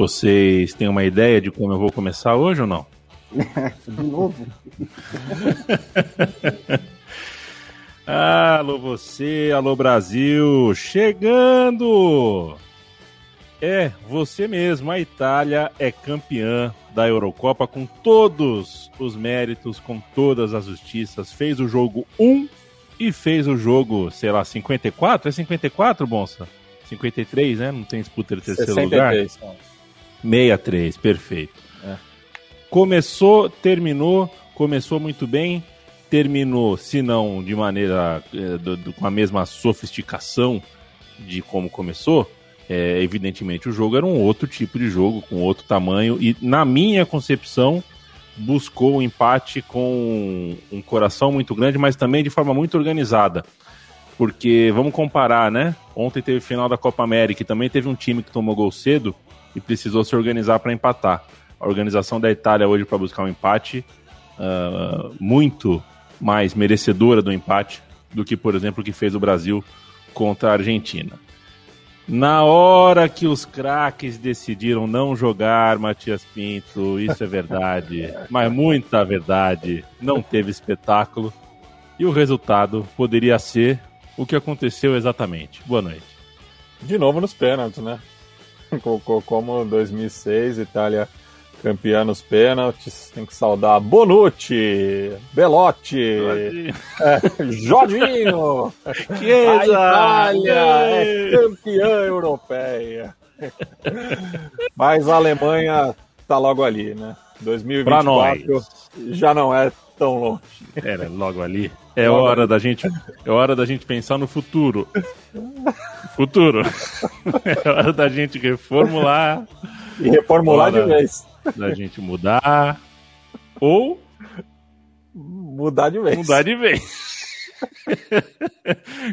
Vocês têm uma ideia de como eu vou começar hoje ou não? de novo? alô você, alô Brasil, chegando! É, você mesmo, a Itália é campeã da Eurocopa com todos os méritos, com todas as justiças. Fez o jogo 1 e fez o jogo, sei lá, 54? É 54, Bonsa? 53, né? Não tem disputa de terceiro 63, lugar? 63, perfeito. É. Começou, terminou, começou muito bem, terminou, se não de maneira é, do, do, com a mesma sofisticação de como começou, é, evidentemente o jogo era um outro tipo de jogo, com outro tamanho, e na minha concepção buscou o empate com um coração muito grande, mas também de forma muito organizada. Porque vamos comparar, né? Ontem teve final da Copa América e também teve um time que tomou gol cedo e precisou se organizar para empatar. A organização da Itália hoje para buscar um empate uh, muito mais merecedora do empate do que, por exemplo, o que fez o Brasil contra a Argentina. Na hora que os craques decidiram não jogar Matias Pinto, isso é verdade, mas muita verdade, não teve espetáculo e o resultado poderia ser o que aconteceu exatamente. Boa noite. De novo nos pênaltis, né? como 2006, Itália campeã nos pênaltis. Tem que saudar Bonucci, Belotti, é, Jorginho. A Itália é campeã europeia. Mas a Alemanha tá logo ali, né? 2024 já não é tão longe. Era logo ali. É hora da gente, é hora da gente pensar no futuro. Futuro. É hora da gente reformular. E reformular de vez. Da gente mudar. Ou mudar de vez. Mudar de vez.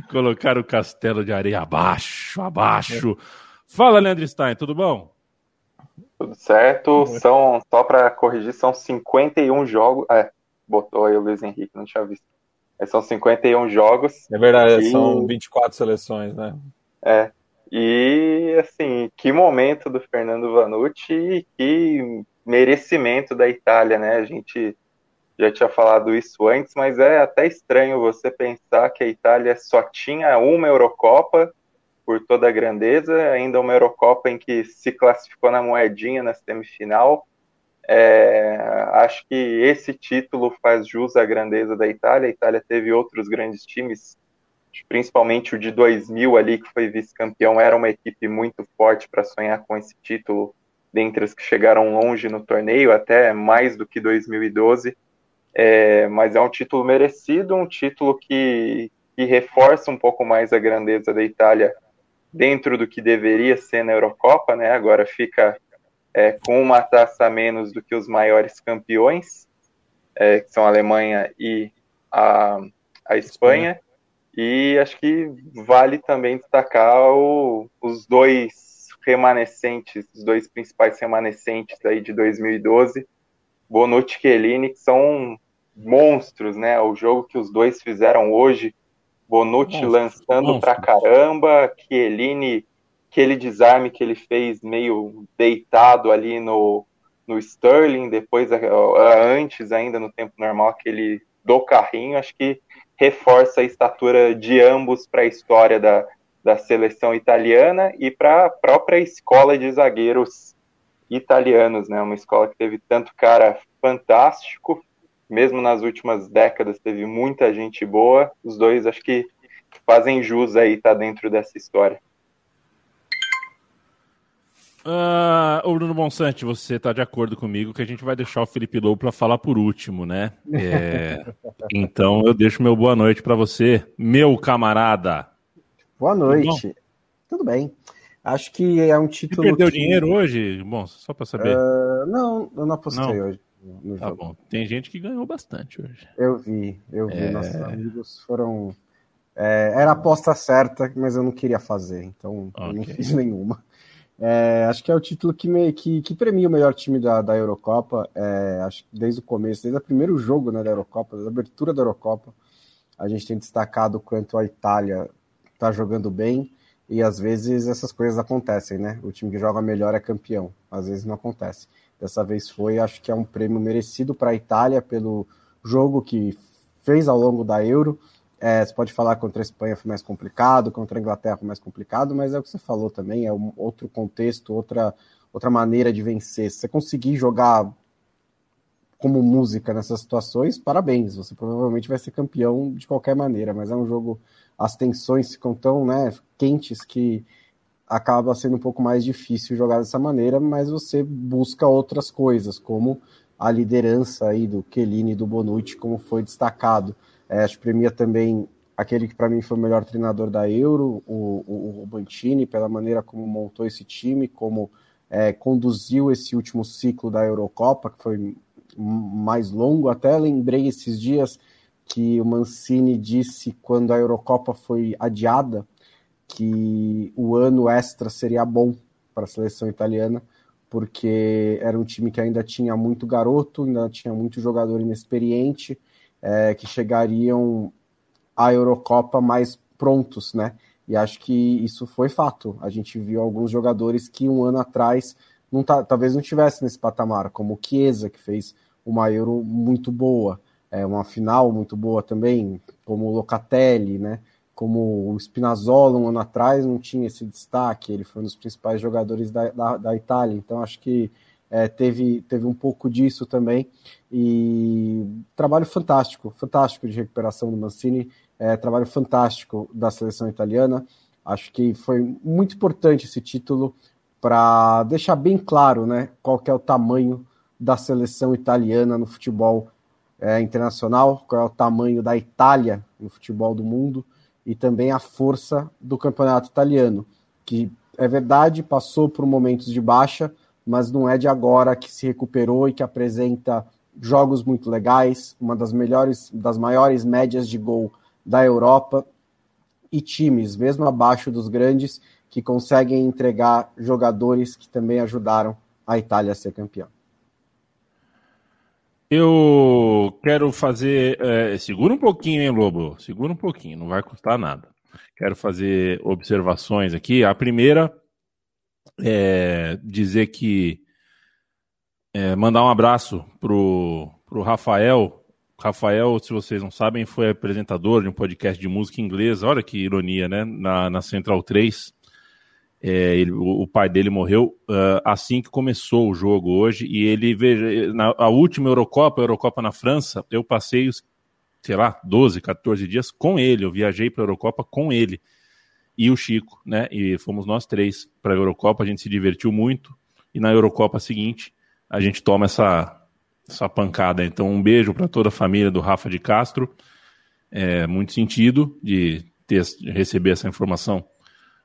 Colocar o castelo de areia abaixo, abaixo. Fala, Leandro Stein, tudo bom? Tudo certo. São, só para corrigir, são 51 jogos. É, botou aí o Luiz Henrique, não tinha visto. São 51 jogos. É verdade, e... são 24 seleções, né? É. E, assim, que momento do Fernando Vanucci e que merecimento da Itália, né? A gente já tinha falado isso antes, mas é até estranho você pensar que a Itália só tinha uma Eurocopa por toda a grandeza, ainda uma Eurocopa em que se classificou na moedinha na semifinal, é, acho que esse título faz jus à grandeza da Itália. A Itália teve outros grandes times, principalmente o de 2000 ali, que foi vice-campeão, era uma equipe muito forte para sonhar com esse título, dentre os que chegaram longe no torneio, até mais do que 2012. É, mas é um título merecido, um título que, que reforça um pouco mais a grandeza da Itália dentro do que deveria ser na Eurocopa, né? Agora fica é, com uma taça a menos do que os maiores campeões, é, que são a Alemanha e a, a Espanha. E acho que vale também destacar o, os dois remanescentes, os dois principais remanescentes aí de 2012, Bonucci e Chiellini, que são monstros, né? O jogo que os dois fizeram hoje, Bonucci monstro, lançando monstro. pra caramba, Chiellini aquele desarme que ele fez meio deitado ali no, no Sterling, depois antes ainda no tempo normal, aquele do carrinho, acho que reforça a estatura de ambos para a história da, da seleção italiana e para a própria escola de zagueiros italianos, né? Uma escola que teve tanto cara fantástico, mesmo nas últimas décadas teve muita gente boa. Os dois acho que fazem jus aí estar tá dentro dessa história. Uh, ô Bruno Bonsante, você está de acordo comigo que a gente vai deixar o Felipe Lobo para falar por último, né? É... então eu deixo meu boa noite para você, meu camarada. Boa noite. Tudo, Tudo bem. Acho que é um título. Você perdeu que... dinheiro hoje? Bom, só para saber. Uh, não, eu não apostei não. hoje. No tá jogo. bom. Tem gente que ganhou bastante hoje. Eu vi, eu vi. É... Nossos amigos foram. É, era a aposta certa, mas eu não queria fazer, então okay. eu não fiz nenhuma. É, acho que é o título que, me, que, que premia o melhor time da, da Eurocopa. É, acho que desde o começo, desde o primeiro jogo né, da Eurocopa, da abertura da Eurocopa, a gente tem destacado quanto a Itália está jogando bem e às vezes essas coisas acontecem, né? O time que joga melhor é campeão, às vezes não acontece. Dessa vez foi, acho que é um prêmio merecido para a Itália pelo jogo que fez ao longo da Euro é, você pode falar contra a Espanha foi mais complicado, contra a Inglaterra foi mais complicado, mas é o que você falou também, é um outro contexto, outra, outra maneira de vencer. Se você conseguir jogar como música nessas situações, parabéns, você provavelmente vai ser campeão de qualquer maneira, mas é um jogo, as tensões ficam tão né, quentes que acaba sendo um pouco mais difícil jogar dessa maneira, mas você busca outras coisas, como a liderança aí do Chiellini e do Bonucci, como foi destacado. É, acho que premia também aquele que para mim foi o melhor treinador da Euro, o, o, o Bantini, pela maneira como montou esse time, como é, conduziu esse último ciclo da Eurocopa, que foi mais longo. Até lembrei esses dias que o Mancini disse quando a Eurocopa foi adiada que o ano extra seria bom para a seleção italiana, porque era um time que ainda tinha muito garoto, ainda tinha muito jogador inexperiente é, que chegariam à Eurocopa mais prontos, né? E acho que isso foi fato. A gente viu alguns jogadores que um ano atrás não tá, talvez não estivesse nesse patamar, como o Chiesa, que fez uma Euro muito boa, é, uma final muito boa também, como o Locatelli, né? Como o Spinazzola um ano atrás não tinha esse destaque, ele foi um dos principais jogadores da, da, da Itália. Então acho que é, teve, teve um pouco disso também. E trabalho fantástico, fantástico de recuperação do Mancini, é, trabalho fantástico da seleção italiana. Acho que foi muito importante esse título para deixar bem claro né, qual é o tamanho da seleção italiana no futebol é, internacional, qual é o tamanho da Itália no futebol do mundo e também a força do campeonato italiano, que é verdade, passou por momentos de baixa, mas não é de agora que se recuperou e que apresenta jogos muito legais, uma das melhores, das maiores médias de gol da Europa e times, mesmo abaixo dos grandes, que conseguem entregar jogadores que também ajudaram a Itália a ser campeã. Eu quero fazer. É, segura um pouquinho, hein, Lobo? Segura um pouquinho, não vai custar nada. Quero fazer observações aqui. A primeira é, dizer que é, mandar um abraço pro, pro Rafael. Rafael, se vocês não sabem, foi apresentador de um podcast de música inglesa. Olha que ironia, né? Na, na Central 3. É, ele, o, pai dele morreu uh, assim que começou o jogo hoje. E ele, veja, na a última Eurocopa, a Eurocopa na França, eu passei os, sei lá, 12, 14 dias com ele. Eu viajei para a Eurocopa com ele e o Chico, né? E fomos nós três para a Eurocopa, a gente se divertiu muito. E na Eurocopa seguinte, a gente toma essa, essa pancada. Então, um beijo para toda a família do Rafa de Castro. É muito sentido de, ter, de receber essa informação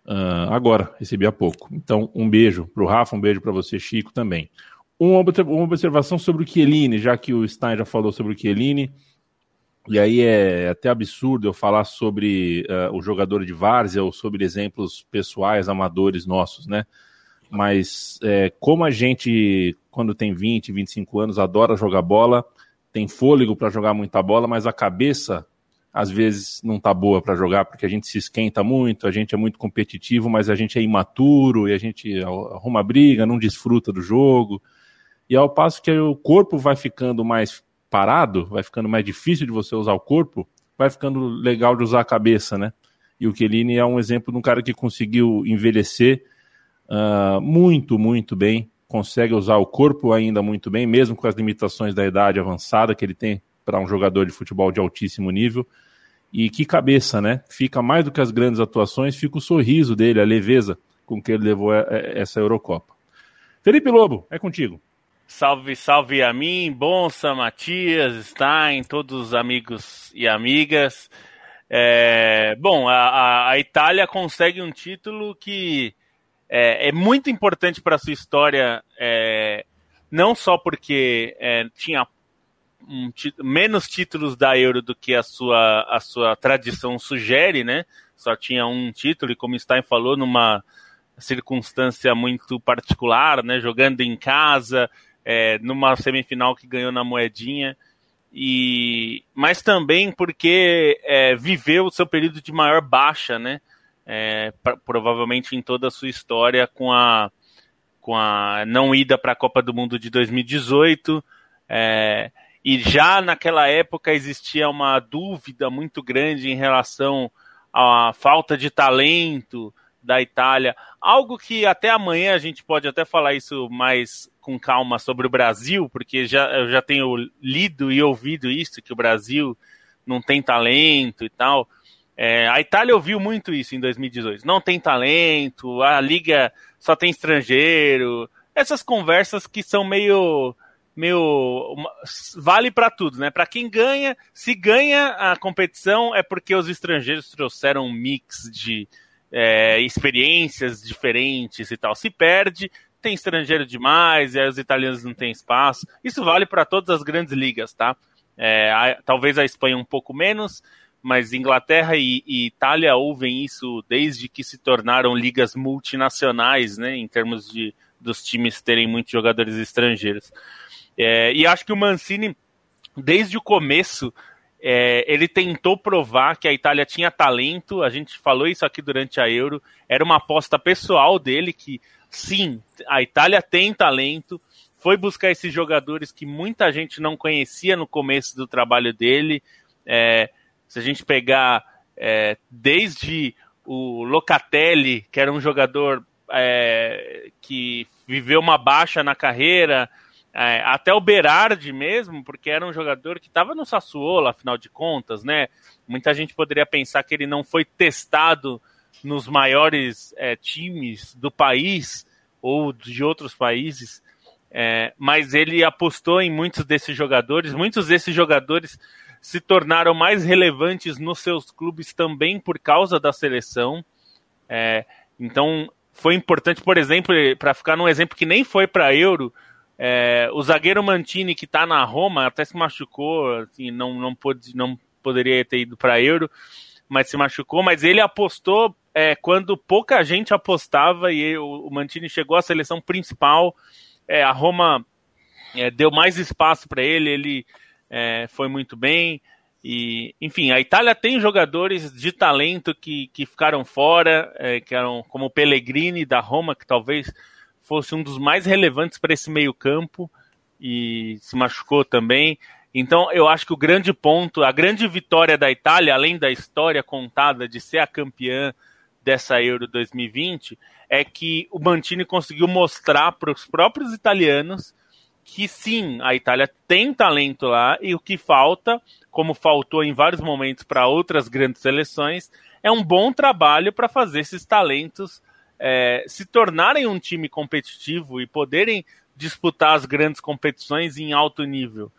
uh, agora, recebi há pouco. Então, um beijo para o Rafa, um beijo para você, Chico, também. Uma, uma observação sobre o Chiellini, já que o Stein já falou sobre o Chiellini. E aí é até absurdo eu falar sobre uh, o jogador de várzea ou sobre exemplos pessoais, amadores nossos, né? Mas é, como a gente, quando tem 20, 25 anos, adora jogar bola, tem fôlego para jogar muita bola, mas a cabeça às vezes não tá boa para jogar porque a gente se esquenta muito, a gente é muito competitivo, mas a gente é imaturo e a gente arruma briga, não desfruta do jogo. E ao passo que o corpo vai ficando mais parado, vai ficando mais difícil de você usar o corpo, vai ficando legal de usar a cabeça, né? E o Chiellini é um exemplo de um cara que conseguiu envelhecer uh, muito, muito bem, consegue usar o corpo ainda muito bem, mesmo com as limitações da idade avançada que ele tem para um jogador de futebol de altíssimo nível. E que cabeça, né? Fica mais do que as grandes atuações, fica o sorriso dele, a leveza com que ele levou essa Eurocopa. Felipe Lobo, é contigo. Salve, salve a mim, Bonsa, Matias, Stein, todos os amigos e amigas. É, bom, a, a, Itália consegue um título que é, é muito importante para a sua história, é, não só porque é, tinha um, menos títulos da Euro do que a sua, a sua tradição sugere, né? Só tinha um título, e como Stein falou, numa circunstância muito particular, né? Jogando em casa, é, numa semifinal que ganhou na moedinha. E, mas também porque é, viveu o seu período de maior baixa, né? É, provavelmente em toda a sua história com a, com a não ida para a Copa do Mundo de 2018. É, e já naquela época existia uma dúvida muito grande em relação à falta de talento da Itália. Algo que até amanhã a gente pode até falar isso mais com calma sobre o Brasil, porque já, eu já tenho lido e ouvido isso, que o Brasil não tem talento e tal. É, a Itália ouviu muito isso em 2018. Não tem talento, a liga só tem estrangeiro. Essas conversas que são meio meio vale para tudo, né? Para quem ganha, se ganha a competição é porque os estrangeiros trouxeram um mix de é, experiências diferentes e tal. Se perde, tem estrangeiro demais e aí os italianos não têm espaço. Isso vale para todas as grandes ligas, tá? É, a, talvez a Espanha um pouco menos, mas Inglaterra e, e, Itália ouvem isso desde que se tornaram ligas multinacionais, né? Em termos de dos times terem muitos jogadores estrangeiros. É, e acho que o Mancini, desde o começo, é, ele tentou provar que a Itália tinha talento. A gente falou isso aqui durante a Euro. Era uma aposta pessoal dele que, sim, a Itália tem talento. Foi buscar esses jogadores que muita gente não conhecia no começo do trabalho dele. É, se a gente pegar é, desde o Locatelli, que era um jogador é, que viveu uma baixa na carreira, é, até o Berardi mesmo, porque era um jogador que estava no Sassuolo, afinal de contas, né? Muita gente poderia pensar que ele não foi testado nos maiores é, times do país ou de outros países, é, mas ele apostou em muitos desses jogadores. Muitos desses jogadores se tornaram mais relevantes nos seus clubes também por causa da seleção. É, então foi importante, por exemplo, para ficar num exemplo que nem foi para Euro, é, o zagueiro Mantini, que está na Roma, até se machucou, assim, não, não, pôde, não poderia ter ido para Euro, mas se machucou. Mas ele apostou é, quando pouca gente apostava e o, o Mantini chegou à seleção principal. É, a Roma é, deu mais espaço para ele, ele é, foi muito bem. E, enfim, a Itália tem jogadores de talento que, que ficaram fora, é, que eram como o Pellegrini da Roma, que talvez fosse um dos mais relevantes para esse meio-campo e se machucou também. Então, eu acho que o grande ponto, a grande vitória da Itália, além da história contada de ser a campeã dessa Euro 2020, é que o Mantini conseguiu mostrar para os próprios italianos que sim, a Itália tem talento lá e o que falta, como faltou em vários momentos para outras grandes seleções, é um bom trabalho para fazer esses talentos é, se tornarem um time competitivo e poderem disputar as grandes competições em alto nível.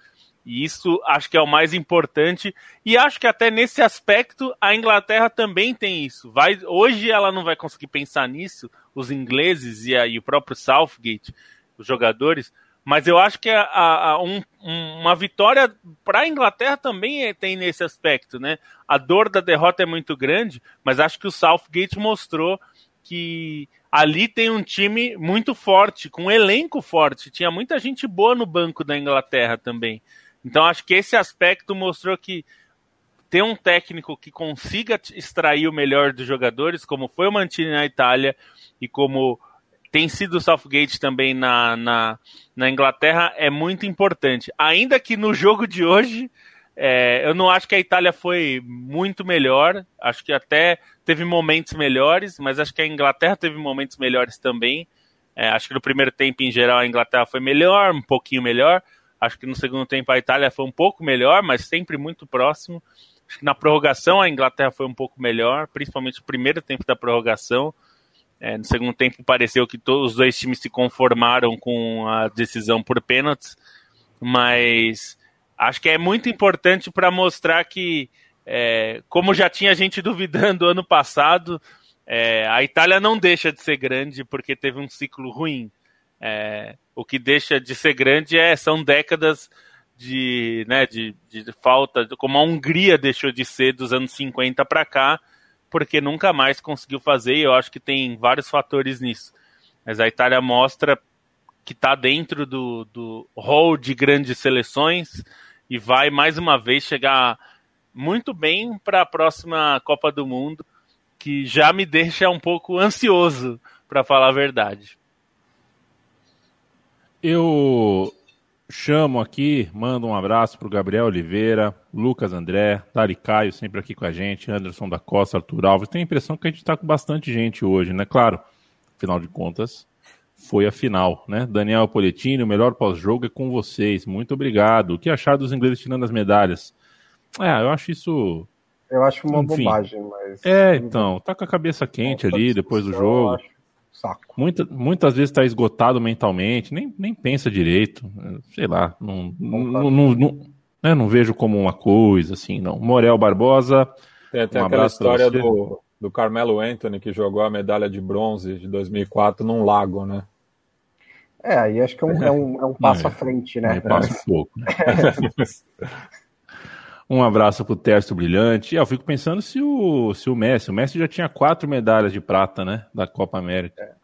E isso acho que é o mais importante. E acho que até nesse aspecto a Inglaterra também tem isso. Vai, hoje ela não vai conseguir pensar nisso, os ingleses e, a, e o próprio Southgate, os jogadores. Mas eu acho que a, a, um, uma vitória para a Inglaterra também é, tem nesse aspecto, né? A dor da derrota é muito grande, mas acho que o Southgate mostrou que ali tem um time muito forte, com um elenco forte. Tinha muita gente boa no banco da Inglaterra também. Então acho que esse aspecto mostrou que ter um técnico que consiga extrair o melhor dos jogadores, como foi o Mantini na Itália e como tem sido o Southgate também na, na, na Inglaterra, é muito importante. Ainda que no jogo de hoje é, eu não acho que a Itália foi muito melhor. Acho que até teve momentos melhores, mas acho que a Inglaterra teve momentos melhores também. É, acho que no primeiro tempo, em geral, a Inglaterra foi melhor, um pouquinho melhor. Acho que no segundo tempo a Itália foi um pouco melhor, mas sempre muito próximo. Acho que na prorrogação a Inglaterra foi um pouco melhor, principalmente o primeiro tempo da prorrogação. É, no segundo tempo pareceu que todos os dois times se conformaram com a decisão por pênaltis, mas acho que é muito importante para mostrar que, é, como já tinha gente duvidando ano passado, é, a Itália não deixa de ser grande porque teve um ciclo ruim. É, o que deixa de ser grande é, são décadas de, né, de, de falta, como a Hungria deixou de ser dos anos 50 para cá, porque nunca mais conseguiu fazer, e eu acho que tem vários fatores nisso. Mas a Itália mostra que está dentro do, do hall de grandes seleções e vai mais uma vez chegar muito bem para a próxima Copa do Mundo, que já me deixa um pouco ansioso, para falar a verdade. Eu chamo aqui, mando um abraço para o Gabriel Oliveira, Lucas André, Dari Caio, sempre aqui com a gente, Anderson da Costa, Arthur Alves. Tenho a impressão que a gente está com bastante gente hoje, né? Claro, afinal de contas, foi a final, né? Daniel Poletini, o melhor pós-jogo é com vocês. Muito obrigado. O que achar dos ingleses tirando as medalhas? É, eu acho isso. Eu acho uma Enfim. bobagem, mas. É, então, tá com a cabeça quente ali depois do jogo. Acho saco. Muita, muitas vezes está esgotado mentalmente, nem, nem pensa direito. Sei lá, não, não, não, não, né, não, vejo como uma coisa assim, não. Morel Barbosa. Tem até um aquela história do, do Carmelo Anthony que jogou a medalha de bronze de 2004 num lago, né? É, aí acho que é um, é um, é um passo é, à frente, né? É, passa um pouco. Um abraço pro Tércio Brilhante. Eu fico pensando se o, se o Messi, o Messi já tinha quatro medalhas de prata, né, da Copa América.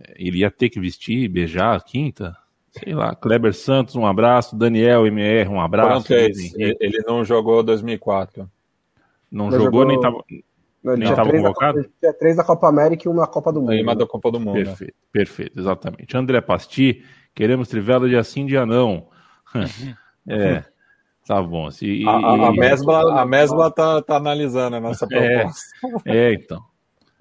É. Iria ter que vestir, beijar a quinta? Sei lá. Kleber Santos, um abraço. Daniel MR, um abraço. Três. Ele não jogou 2004. Não, não jogou, jogou, nem tava, não, nem tava convocado? Da, tinha três da Copa América e uma Copa do Mundo. E uma da Copa do Mundo. Perfeito, perfeito, exatamente. André Pasti, queremos Trivela de assim de anão. é. Tá bom. Se, a, a, a, Mesbla, a Mesbla tá, tá analisando a nossa é, proposta. É, é, então.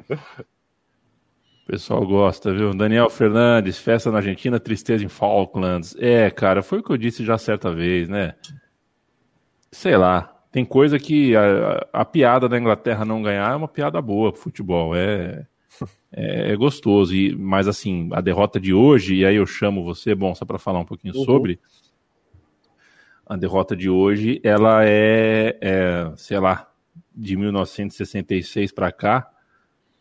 O pessoal gosta, viu? Daniel Fernandes, festa na Argentina, tristeza em Falklands. É, cara, foi o que eu disse já certa vez, né? Sei lá. Tem coisa que a, a piada da Inglaterra não ganhar é uma piada boa pro futebol. É, é, é, gostoso. E, mas assim, a derrota de hoje, e aí eu chamo você, bom, só para falar um pouquinho uhum. sobre a derrota de hoje, ela é, é sei lá, de 1966 para cá.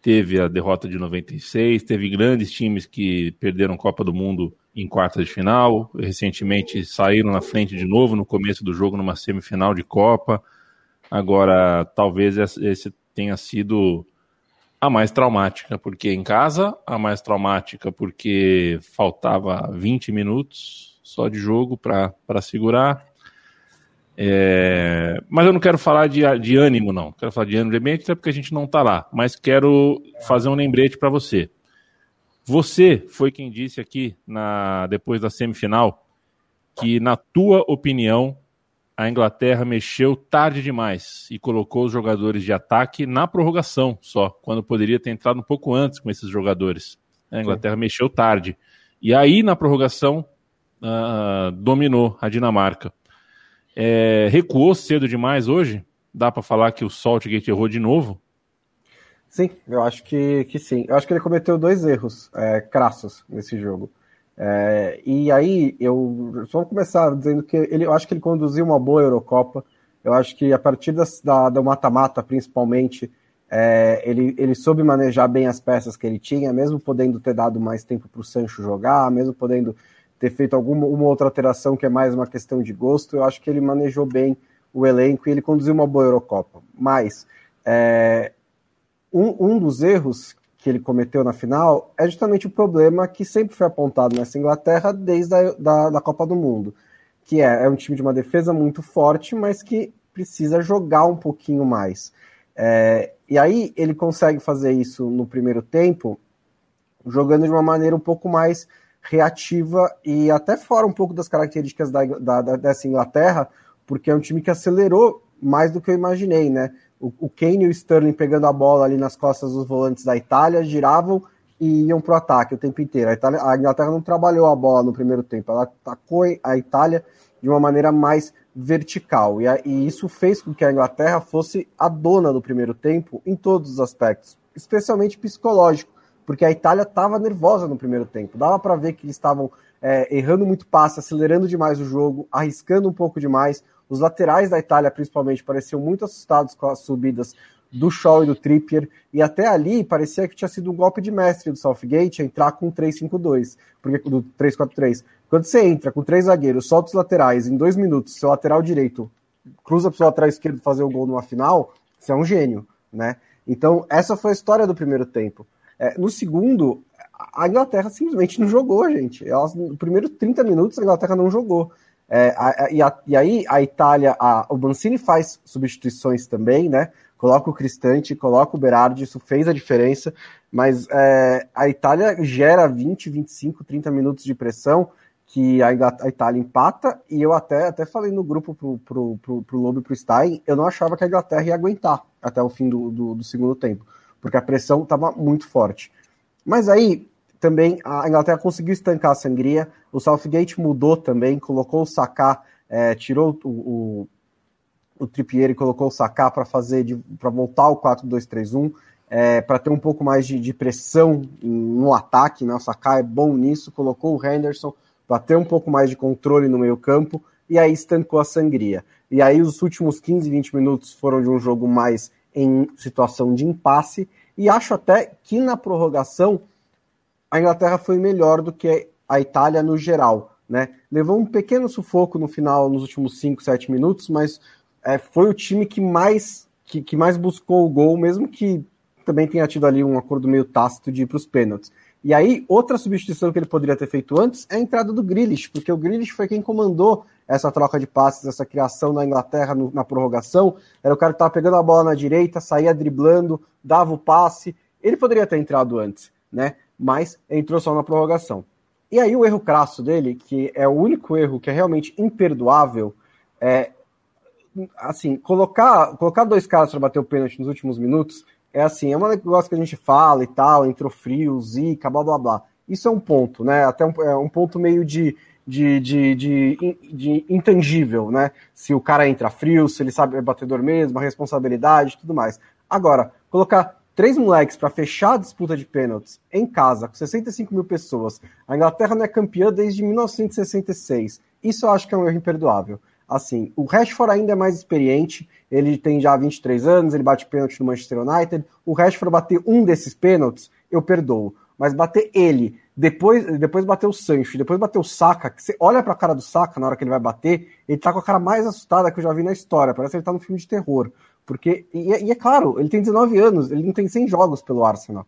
Teve a derrota de 96, teve grandes times que perderam Copa do Mundo em quartas de final, recentemente saíram na frente de novo no começo do jogo numa semifinal de Copa. Agora, talvez esse tenha sido a mais traumática, porque em casa, a mais traumática porque faltava 20 minutos só de jogo para segurar, é, mas eu não quero falar de, de ânimo, não. Quero falar de ânimo de até porque a gente não está lá. Mas quero fazer um lembrete para você. Você foi quem disse aqui, na, depois da semifinal, que, na tua opinião, a Inglaterra mexeu tarde demais e colocou os jogadores de ataque na prorrogação só, quando poderia ter entrado um pouco antes com esses jogadores. A Inglaterra Sim. mexeu tarde. E aí, na prorrogação, uh, dominou a Dinamarca. É, recuou cedo demais hoje? Dá para falar que o Saltgate errou de novo? Sim, eu acho que, que sim. Eu acho que ele cometeu dois erros é, crassos nesse jogo. É, e aí, eu só vou começar dizendo que ele, eu acho que ele conduziu uma boa Eurocopa. Eu acho que a partir das, da, do mata-mata, principalmente, é, ele, ele soube manejar bem as peças que ele tinha, mesmo podendo ter dado mais tempo para o Sancho jogar, mesmo podendo ter feito alguma uma outra alteração que é mais uma questão de gosto. Eu acho que ele manejou bem o elenco e ele conduziu uma boa Eurocopa. Mas é, um, um dos erros que ele cometeu na final é justamente o problema que sempre foi apontado nessa Inglaterra desde a da, da Copa do Mundo, que é, é um time de uma defesa muito forte, mas que precisa jogar um pouquinho mais. É, e aí ele consegue fazer isso no primeiro tempo, jogando de uma maneira um pouco mais reativa e até fora um pouco das características da, da, dessa Inglaterra, porque é um time que acelerou mais do que eu imaginei, né? O, o Kane e o Sterling pegando a bola ali nas costas dos volantes da Itália, giravam e iam para o ataque o tempo inteiro. A, Itália, a Inglaterra não trabalhou a bola no primeiro tempo, ela atacou a Itália de uma maneira mais vertical. E, a, e isso fez com que a Inglaterra fosse a dona do primeiro tempo em todos os aspectos, especialmente psicológico porque a Itália estava nervosa no primeiro tempo. Dava para ver que eles estavam é, errando muito passe, acelerando demais o jogo, arriscando um pouco demais. Os laterais da Itália, principalmente, pareciam muito assustados com as subidas do Shaw e do Trippier, e até ali parecia que tinha sido um golpe de mestre do Southgate entrar com 3-5-2, porque do 3-4-3. Quando você entra com três zagueiros, solta os laterais em dois minutos, seu lateral direito cruza para o seu lateral esquerdo fazer o gol numa final, você é um gênio, né? Então, essa foi a história do primeiro tempo. É, no segundo, a Inglaterra simplesmente não jogou, gente. Elas, no primeiro 30 minutos, a Inglaterra não jogou. É, a, a, e, a, e, aí a Itália, o Mancini faz substituições também, né? Coloca o Cristante, coloca o Berardi, isso fez a diferença, mas é, a Itália gera 20, 25, 30 minutos de pressão que a, Itália empata, e eu até, até falei no grupo pro, pro, pro, pro Lobo e pro Stein, eu não achava que a Inglaterra ia aguentar até o fim do, do, do segundo tempo, porque a pressão estava muito forte. Mas aí, também, a Inglaterra conseguiu estancar a sangria, o Southgate mudou também, colocou o Saka, é, tirou o, o, o Trippier e colocou o Saka para fazer, para voltar ao 4-2-3-1, é, para ter um pouco mais de, de, pressão no ataque, né? o Saka é bom nisso, colocou o Henderson, para ter um pouco mais de controle no meio campo, e aí estancou a sangria. E aí os últimos 15, 20 minutos foram de um jogo mais em situação de impasse, e acho até que na prorrogação a Inglaterra foi melhor do que a Itália no geral. Né? Levou um pequeno sufoco no final, nos últimos 5, 7 minutos, mas é, foi o time que mais, que, que mais buscou o gol, mesmo que também tenha tido ali um acordo meio tácito de ir para os pênaltis. E aí, outra substituição que ele poderia ter feito antes é a entrada do Grealish, porque o Grealish foi quem comandou essa troca de passes, essa criação na Inglaterra no, na prorrogação. Era o cara que estava pegando a bola na direita, saía driblando, dava o passe. Ele poderia ter entrado antes, né? Mas entrou só na prorrogação. E aí o erro crasso dele, que é o único erro que é realmente imperdoável, é assim, colocar, colocar dois caras para bater o pênalti nos últimos minutos é assim, é um negócio que a gente fala e tal, entrou frio, zica, blá blá blá. Isso é um ponto, né? Até um, é um ponto meio de, de, de, de, de intangível, né? Se o cara entra frio, se ele sabe é batedor mesmo, a responsabilidade tudo mais. Agora, colocar três moleques para fechar a disputa de pênaltis em casa, com 65 mil pessoas, a Inglaterra não é campeã desde 1966. Isso eu acho que é um erro imperdoável. Assim, o Rashford ainda é mais experiente, ele tem já 23 anos, ele bate pênalti no Manchester United. O Rashford bater um desses pênaltis, eu perdoo. Mas bater ele, depois, depois bater o Sancho, depois bater o Saka, você olha pra cara do Saka na hora que ele vai bater, ele tá com a cara mais assustada que eu já vi na história. Parece que ele tá no filme de terror. Porque, e, e é claro, ele tem 19 anos, ele não tem 100 jogos pelo Arsenal.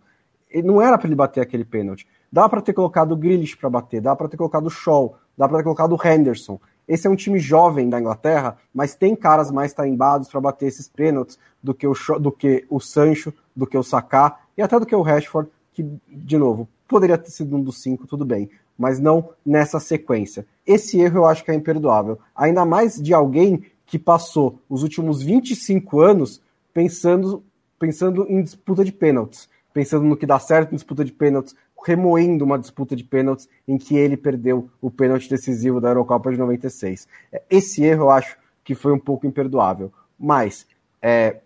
Ele não era para ele bater aquele pênalti. Dá para ter colocado o Grealish para bater, dá para ter colocado o Shaw, dá para ter colocado o Henderson. Esse é um time jovem da Inglaterra, mas tem caras mais tarimbados para bater esses pênaltis do que, o, do que o Sancho, do que o Saká e até do que o Rashford, que, de novo, poderia ter sido um dos cinco, tudo bem, mas não nessa sequência. Esse erro eu acho que é imperdoável. Ainda mais de alguém que passou os últimos 25 anos pensando, pensando em disputa de pênaltis, pensando no que dá certo em disputa de pênaltis, remoendo uma disputa de pênaltis em que ele perdeu o pênalti decisivo da Eurocopa de 96. É, esse erro eu acho que foi um pouco imperdoável. Mas é,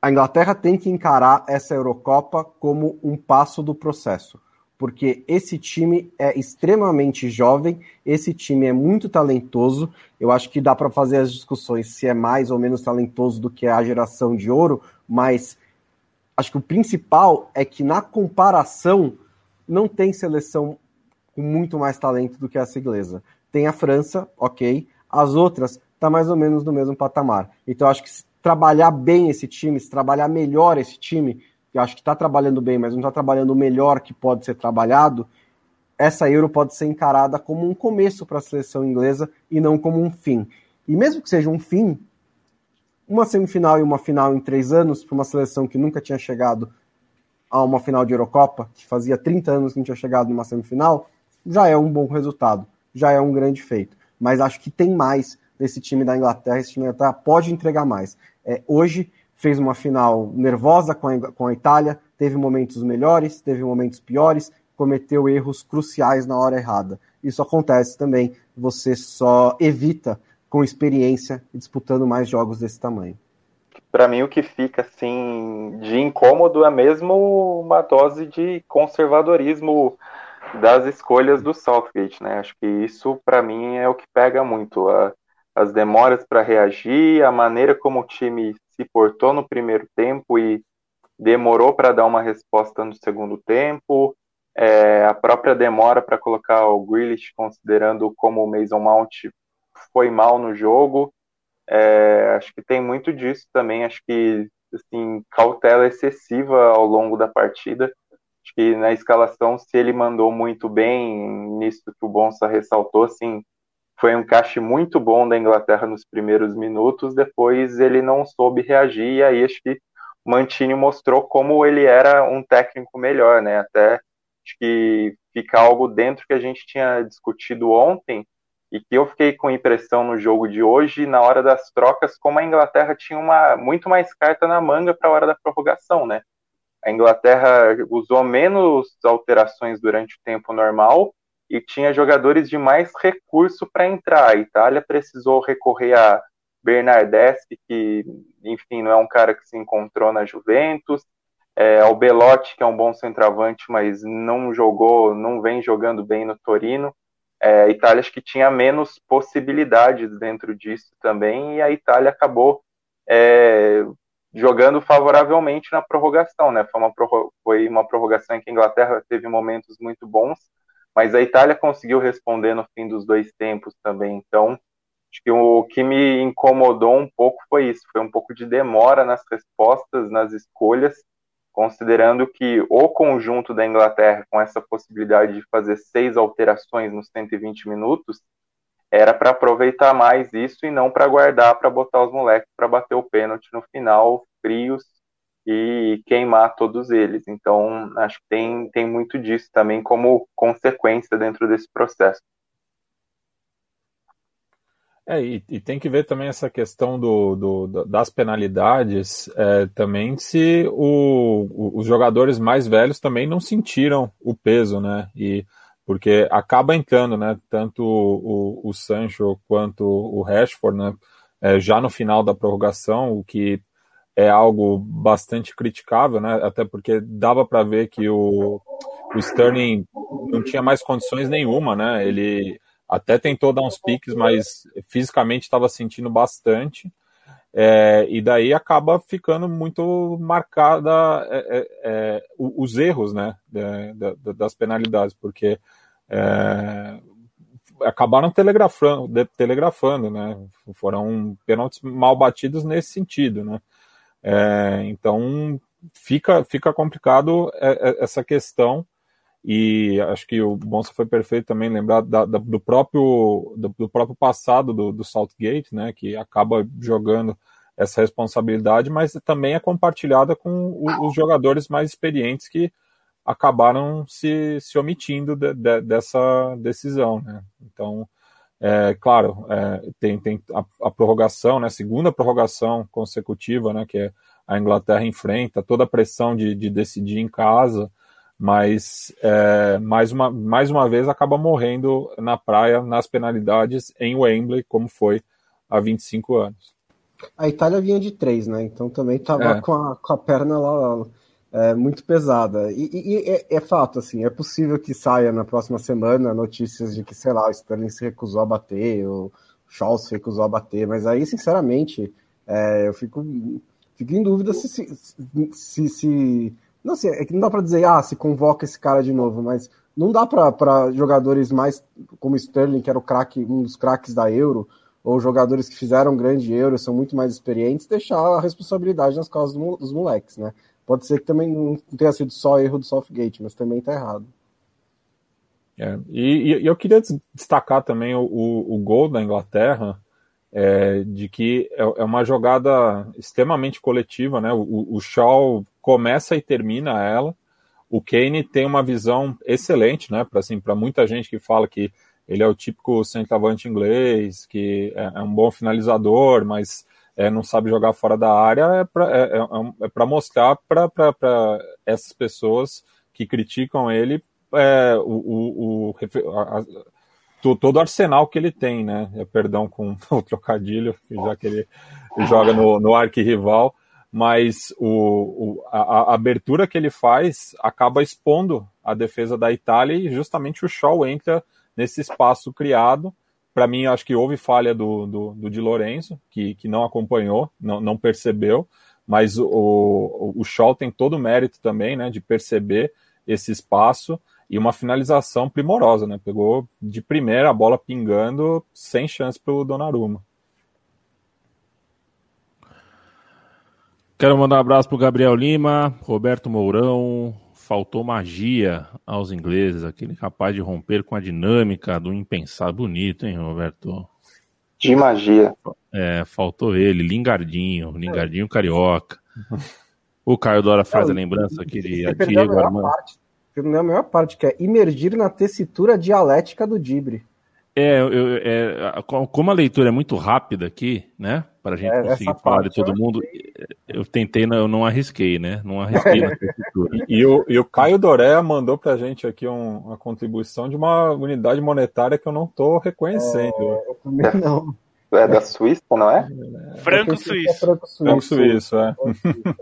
a Inglaterra tem que encarar essa Eurocopa como um passo do processo, porque esse time é extremamente jovem, esse time é muito talentoso. Eu acho que dá para fazer as discussões se é mais ou menos talentoso do que a geração de ouro, mas acho que o principal é que na comparação não tem seleção com muito mais talento do que essa inglesa. Tem a França, ok, as outras tá mais ou menos no mesmo patamar. Então acho que trabalhar bem esse time, se trabalhar melhor esse time, que acho que está trabalhando bem, mas não está trabalhando o melhor que pode ser trabalhado, essa Euro pode ser encarada como um começo para a seleção inglesa e não como um fim. E mesmo que seja um fim, uma semifinal e uma final em três anos para uma seleção que nunca tinha chegado a uma final de Eurocopa, que fazia 30 anos que não tinha chegado numa semifinal, já é um bom resultado, já é um grande feito. Mas acho que tem mais desse time da Inglaterra, esse time da Inglaterra pode entregar mais. É, hoje fez uma final nervosa com a, com a Itália, teve momentos melhores, teve momentos piores, cometeu erros cruciais na hora errada. Isso acontece também, você só evita com experiência disputando mais jogos desse tamanho. para mim o que fica assim de incômodo é mesmo uma dose de conservadorismo das escolhas do Southgate, né? Acho que isso para mim é o que pega muito, a, as demoras para reagir, a maneira como o time se portou no primeiro tempo e demorou para dar uma resposta no segundo tempo, é, a própria demora para colocar o Grealish, considerando como o Mason Mount foi mal no jogo. É, acho que tem muito disso também. Acho que assim, cautela excessiva ao longo da partida. Acho que na escalação, se ele mandou muito bem, nisso que o Bonsa ressaltou, assim, foi um encaixe muito bom da Inglaterra nos primeiros minutos. Depois ele não soube reagir, e aí acho que Mantini mostrou como ele era um técnico melhor, né? Até acho que fica algo dentro que a gente tinha discutido ontem e que eu fiquei com impressão no jogo de hoje, na hora das trocas, como a Inglaterra tinha uma muito mais carta na manga para a hora da prorrogação, né? A Inglaterra usou menos alterações durante o tempo normal e tinha jogadores de mais recurso para entrar. A Itália precisou recorrer a Bernardeschi, que, enfim, não é um cara que se encontrou na Juventus, é, ao Belotti, que é um bom centroavante, mas não jogou, não vem jogando bem no Torino. É, a Itália acho que tinha menos possibilidades dentro disso também, e a Itália acabou é, jogando favoravelmente na prorrogação, né? Foi uma, foi uma prorrogação em que a Inglaterra teve momentos muito bons, mas a Itália conseguiu responder no fim dos dois tempos também. Então, acho que o que me incomodou um pouco foi isso, foi um pouco de demora nas respostas, nas escolhas, considerando que o conjunto da Inglaterra, com essa possibilidade de fazer seis alterações nos 120 minutos, era para aproveitar mais isso e não para guardar para botar os moleques para bater o pênalti no final, frios e queimar todos eles. Então, acho que tem, tem muito disso também como consequência dentro desse processo. É, e, e, tem que ver também essa questão do, do das penalidades, é, também se o, o, os jogadores mais velhos também não sentiram o peso, né? E porque acaba entrando, né? Tanto o, o Sancho quanto o Rashford, né? É, já no final da prorrogação, o que é algo bastante criticável, né? Até porque dava para ver que o, o Sterling não tinha mais condições nenhuma, né? Ele até tentou dar uns piques, mas fisicamente estava sentindo bastante. É, e daí acaba ficando muito marcada é, é, é os erros né, das penalidades, porque é, acabaram telegrafando, telegrafando, né? Foram pênaltis mal batidos nesse sentido, né? É, então fica, fica complicado essa questão e acho que o Bonsa foi perfeito também lembrar da, da, do próprio do, do, próprio passado do, do Southgate, né, que acaba jogando essa responsabilidade, mas também é compartilhada com o, os jogadores mais experientes que acabaram se, se omitindo de, de, dessa decisão, né? Então, é, claro, é, tem, tem a, a, prorrogação, né, segunda prorrogação consecutiva, né, que é a Inglaterra enfrenta toda a pressão de, de decidir em casa, mas é, mais, uma, mais uma vez acaba morrendo na praia nas penalidades em Wembley, como foi há 25 anos. A Itália vinha de três, né? Então também estava é. com, com a perna lá, é, muito pesada. E, e, é, é, fato, assim, é possível que saia na próxima semana notícias de que, sei lá, o Sterling se recusou a bater, o Shaw se recusou a bater, mas aí, sinceramente, é, eu fico, fico em dúvida se, se, se, se não sei, é que não dá para dizer, ah, se convoca esse cara de novo, mas não dá para jogadores mais como Sterling, que era o craque, um dos craques da Euro, ou jogadores que fizeram grande Euro, são muito mais experientes, deixar a responsabilidade nas costas dos moleques, né? Pode ser que também não tenha sido só erro do Southgate, mas também está errado. É, e, e, eu queria destacar também o, o, o gol da Inglaterra, é, de que é, é, uma jogada extremamente coletiva, né? O, o Shaw começa e termina ela. O Kane tem uma visão excelente, né? Para assim, muita gente que fala que ele é o típico centroavante inglês, que é, é um bom finalizador, mas é, não sabe jogar fora da área, é para é, é, é mostrar para essas pessoas que criticam ele é, o, o, o a, todo o arsenal que ele tem, né? Perdão com o trocadilho, já que ele joga no, no arquirrival, mas o, o a, a, abertura que ele faz acaba expondo a defesa da Itália e justamente o Shaw entra nesse espaço criado. Para mim, acho que houve falha do, do, do Di Lorenzo, que, que não acompanhou, não, não percebeu, mas o, o, tem todo o mérito também né, de perceber esse espaço e uma finalização primorosa, né? Pegou de primeira a bola pingando, sem chance para o Donnarumma. Quero mandar um abraço para o Gabriel Lima, Roberto Mourão. Faltou magia aos ingleses, aquele capaz de romper com a dinâmica do impensado. Bonito, hein, Roberto? De magia. É, faltou ele, Lingardinho, Lingardinho carioca. O Caio Dora faz a lembrança que ele atira a melhor parte, que é imergir na tessitura dialética do Dibre. É, eu, é, como a leitura é muito rápida aqui, né? Para a gente é, conseguir falar de todo mundo, eu tentei, eu não arrisquei, né? Não arrisquei na tessitura. E, e, o, e o Caio Doré mandou para a gente aqui um, uma contribuição de uma unidade monetária que eu não estou reconhecendo. É, eu também não. É da Suíça, não é? Franco Suíço. É Franco é.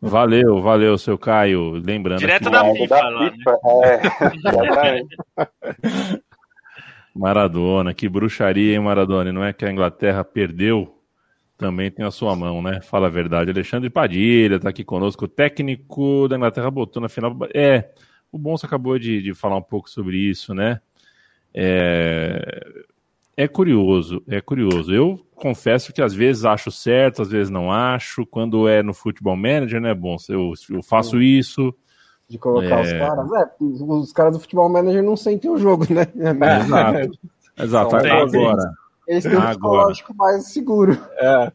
Valeu, valeu, seu Caio. Lembrando. Direto da FIFA, da lá, FIFA. Né? É, Maradona, que bruxaria, hein, Maradona? Não é que a Inglaterra perdeu? Também tem a sua mão, né? Fala a verdade. Alexandre Padilha tá aqui conosco. O técnico da Inglaterra botou na final. É, o Bonsa acabou de, de falar um pouco sobre isso, né? É, é curioso, é curioso. Eu confesso que às vezes acho certo, às vezes não acho. Quando é no futebol manager, né, bom, eu, eu faço isso. De colocar é... os caras. É, os caras do futebol manager não sentem o jogo, né? É, exato. Exato. Agora. Eles têm um psicológico mais seguro. É.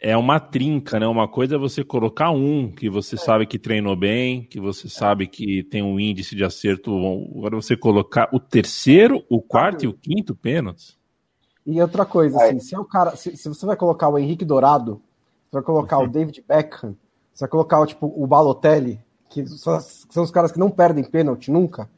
É uma trinca, né? Uma coisa é você colocar um que você é. sabe que treinou bem, que você sabe que tem um índice de acerto. Agora você colocar o terceiro, o quarto e o quinto pênaltis. E outra coisa, assim, se, é o cara, se, se, você vai colocar o Henrique Dourado, você vai colocar o David Beckham, você vai colocar tipo, o Balotelli, que são, são os caras que não perdem pênalti nunca,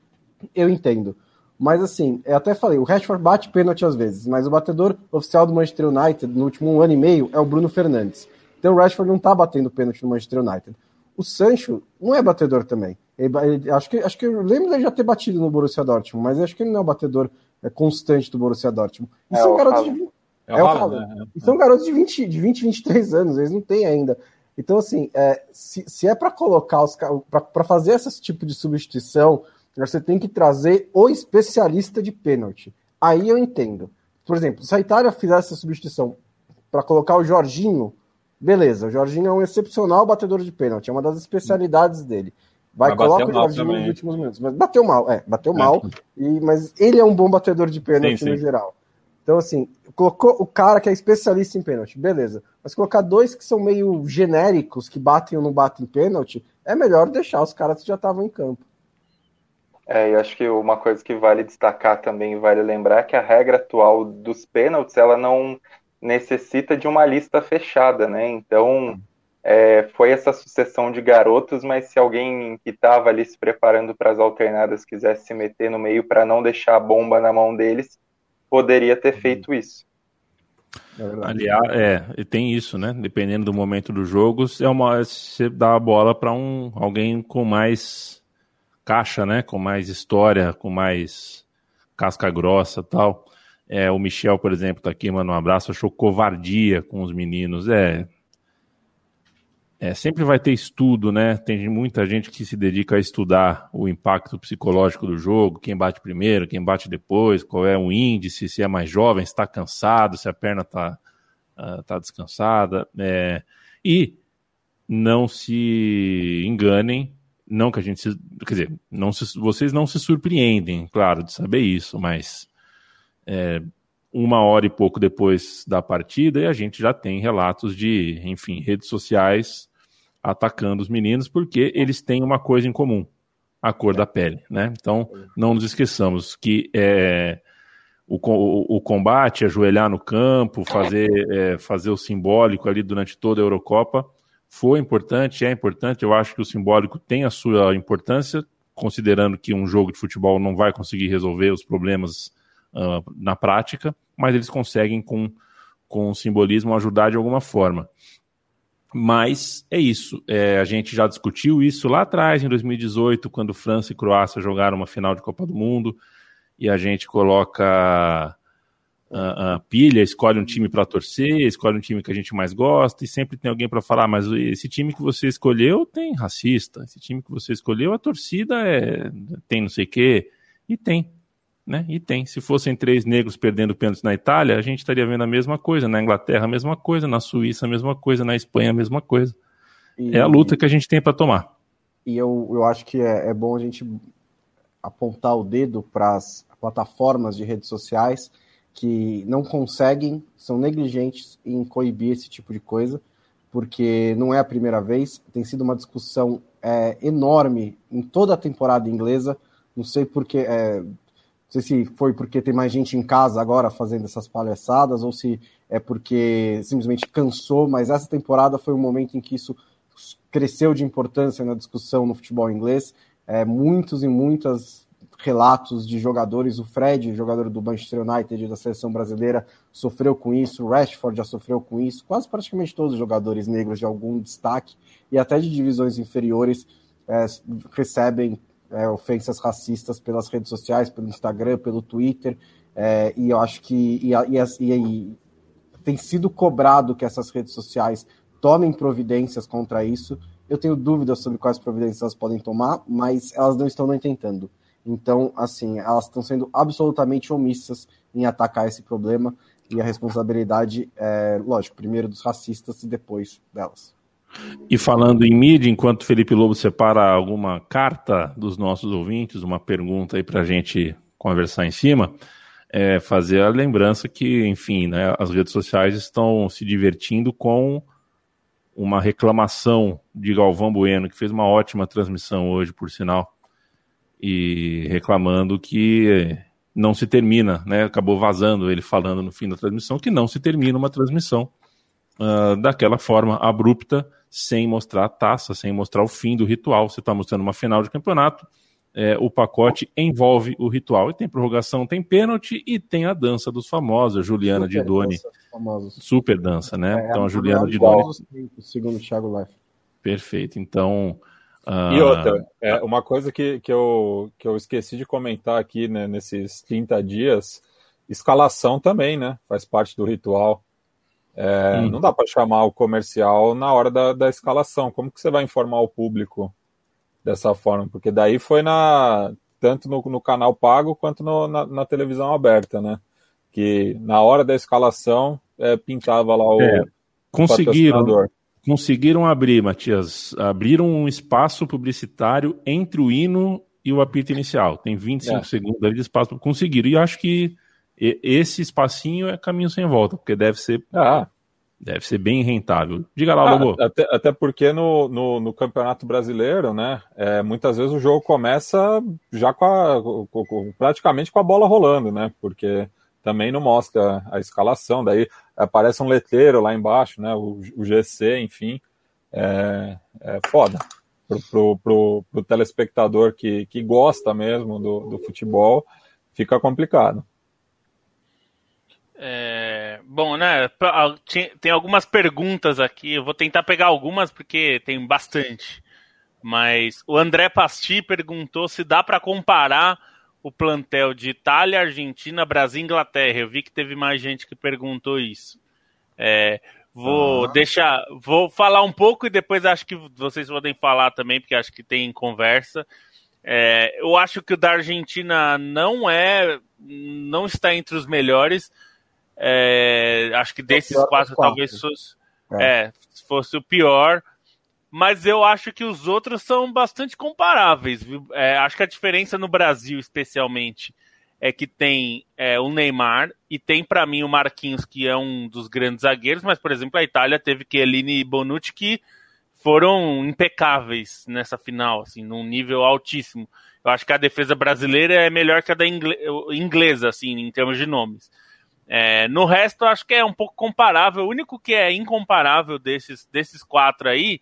eu entendo. Mas assim, eu até falei, o Rashford bate pênalti às vezes, mas o batedor oficial do Manchester United no último ano e meio é o Bruno Fernandes. Então o Rashford não tá batendo pênalti no Manchester United. O Sancho não é batedor também. Ele, ele, acho, que, acho que eu lembro dele já ter batido no Borussia Dortmund, mas acho que ele não é um batedor é, constante do Borussia Dortmund. E é são garotos de 20, é, é o né? E são garotos de 20, de 20, 23 anos, eles não têm ainda. Então, assim, é, se, se é para colocar os para fazer esse tipo de substituição, você tem que trazer o especialista de pênalti. Aí eu entendo. Por exemplo, se a Itália fizesse essa substituição para colocar o Jorginho, beleza, o Jorginho é um excepcional batedor de pênalti, é uma das especialidades dele. Vai, coloca o Jorginho também. nos últimos minutos. Mas bateu mal, é, bateu é. mal. E, mas ele é um bom batedor de pênalti sim, sim. no geral. Então, assim, colocou o cara que é especialista em pênalti, beleza. Mas colocar dois que são meio genéricos, que batem ou não batem pênalti, é melhor deixar os caras que já estavam em campo. É, eu acho que uma coisa que vale destacar também, vale lembrar, é que a regra atual dos pênaltis, ela não necessita de uma lista fechada, né? Então, é, foi essa sucessão de garotos, mas se alguém que estava ali se preparando para as alternadas quisesse se meter no meio para não deixar a bomba na mão deles, poderia ter uhum. feito isso. É Aliás, é, tem isso, né? Dependendo do momento do jogo, é uma, você dá a bola para um alguém com mais caixa, né? Com mais história, com mais casca grossa, tal. É, o Michel, por exemplo, tá aqui, manda um abraço, achou covardia com os meninos. É, é, sempre vai ter estudo, né? Tem muita gente que se dedica a estudar o impacto psicológico do jogo, quem bate primeiro, quem bate depois, qual é o índice, se é mais jovem, se está cansado, se a perna está uh, tá descansada. É, e não se enganem, não que a gente se, quer dizer, não se, vocês não se surpreendem, claro, de saber isso, mas é, uma hora e pouco depois da partida, e a gente já tem relatos de, enfim, redes sociais atacando os meninos, porque eles têm uma coisa em comum, a cor da pele, né? Então, não nos esqueçamos que é, o, o, o combate, ajoelhar no campo, fazer, é, fazer o simbólico ali durante toda a Eurocopa, foi importante, é importante, eu acho que o simbólico tem a sua importância, considerando que um jogo de futebol não vai conseguir resolver os problemas uh, na prática, mas eles conseguem com, com o simbolismo ajudar de alguma forma. Mas é isso. É, a gente já discutiu isso lá atrás, em 2018, quando França e Croácia jogaram uma final de Copa do Mundo, e a gente coloca a, a pilha, escolhe um time para torcer, escolhe um time que a gente mais gosta, e sempre tem alguém para falar, ah, mas esse time que você escolheu tem racista, esse time que você escolheu, a torcida é, tem não sei o quê, e tem. Né? E tem. Se fossem três negros perdendo pênaltis na Itália, a gente estaria vendo a mesma coisa. Na Inglaterra, a mesma coisa. Na Suíça, a mesma coisa. Na Espanha, a mesma coisa. E, é a luta que a gente tem para tomar. E eu, eu acho que é, é bom a gente apontar o dedo para as plataformas de redes sociais que não conseguem, são negligentes em coibir esse tipo de coisa, porque não é a primeira vez. Tem sido uma discussão é, enorme em toda a temporada inglesa. Não sei porque. É, não sei se foi porque tem mais gente em casa agora fazendo essas palhaçadas ou se é porque simplesmente cansou, mas essa temporada foi um momento em que isso cresceu de importância na discussão no futebol inglês. É, muitos e muitas relatos de jogadores, o Fred, jogador do Manchester United da seleção brasileira, sofreu com isso, o Rashford já sofreu com isso, quase praticamente todos os jogadores negros de algum destaque e até de divisões inferiores é, recebem é, ofensas racistas pelas redes sociais, pelo Instagram, pelo Twitter, é, e eu acho que e, e, e, tem sido cobrado que essas redes sociais tomem providências contra isso. Eu tenho dúvidas sobre quais providências elas podem tomar, mas elas não estão nem tentando. Então, assim, elas estão sendo absolutamente omissas em atacar esse problema e a responsabilidade é, lógico, primeiro dos racistas e depois delas. E falando em mídia, enquanto Felipe Lobo separa alguma carta dos nossos ouvintes, uma pergunta aí para a gente conversar em cima, é fazer a lembrança que, enfim, né, as redes sociais estão se divertindo com uma reclamação de Galvão Bueno, que fez uma ótima transmissão hoje, por sinal, e reclamando que não se termina, né? Acabou vazando ele falando no fim da transmissão que não se termina uma transmissão uh, daquela forma abrupta sem mostrar a taça, sem mostrar o fim do ritual. Você está mostrando uma final de campeonato, é, o pacote envolve o ritual. E tem prorrogação, tem pênalti e tem a dança dos famosos, a Juliana super Didoni. Super dança, né? É, então a Juliana Didoni. Segundo o Thiago Leff. Perfeito. Então. Uh... E outra, é, uma coisa que, que, eu, que eu esqueci de comentar aqui né, nesses 30 dias, escalação também, né? Faz parte do ritual. É, Não dá para chamar o comercial na hora da, da escalação. Como que você vai informar o público dessa forma? Porque daí foi na tanto no, no canal pago quanto no, na, na, televisão aberta, né? Que na hora da escalação é, pintava lá o é, conseguiram conseguiram abrir, Matias, abriram um espaço publicitário entre o hino e o apito inicial. Tem 25 é. segundos ali de espaço. Conseguiram. E acho que esse espacinho é caminho sem volta, porque deve ser. Ah. Deve ser bem rentável. Diga lá, ah, Lobo. Até, até porque no, no, no, Campeonato Brasileiro, né? É, muitas vezes o jogo começa já com, a, com, com, praticamente com a bola rolando, né? Porque também não mostra a escalação, daí aparece um letreiro lá embaixo, né? O, o GC, enfim. É, é foda. Pro, pro, pro, pro telespectador que, que gosta mesmo do, do futebol, fica complicado. É, bom, né? Tem algumas perguntas aqui. Eu vou tentar pegar algumas porque tem bastante. Mas o André Pasti perguntou se dá para comparar o plantel de Itália, Argentina, Brasil e Inglaterra. Eu vi que teve mais gente que perguntou isso. É, vou uhum. deixar, vou falar um pouco e depois acho que vocês podem falar também, porque acho que tem conversa. É, eu acho que o da Argentina não é, não está entre os melhores é, acho que desses quatro, quatro, talvez fosse, é. é. fosse o pior. Mas eu acho que os outros são bastante comparáveis. É, acho que a diferença no Brasil, especialmente, é que tem é, o Neymar e tem para mim o Marquinhos, que é um dos grandes zagueiros, mas, por exemplo, a Itália teve Chiellini e Bonucci que foram impecáveis nessa final, assim, num nível altíssimo. Eu acho que a defesa brasileira é melhor que a da inglesa, assim, em termos de nomes. É, no resto, acho que é um pouco comparável. O único que é incomparável desses, desses quatro aí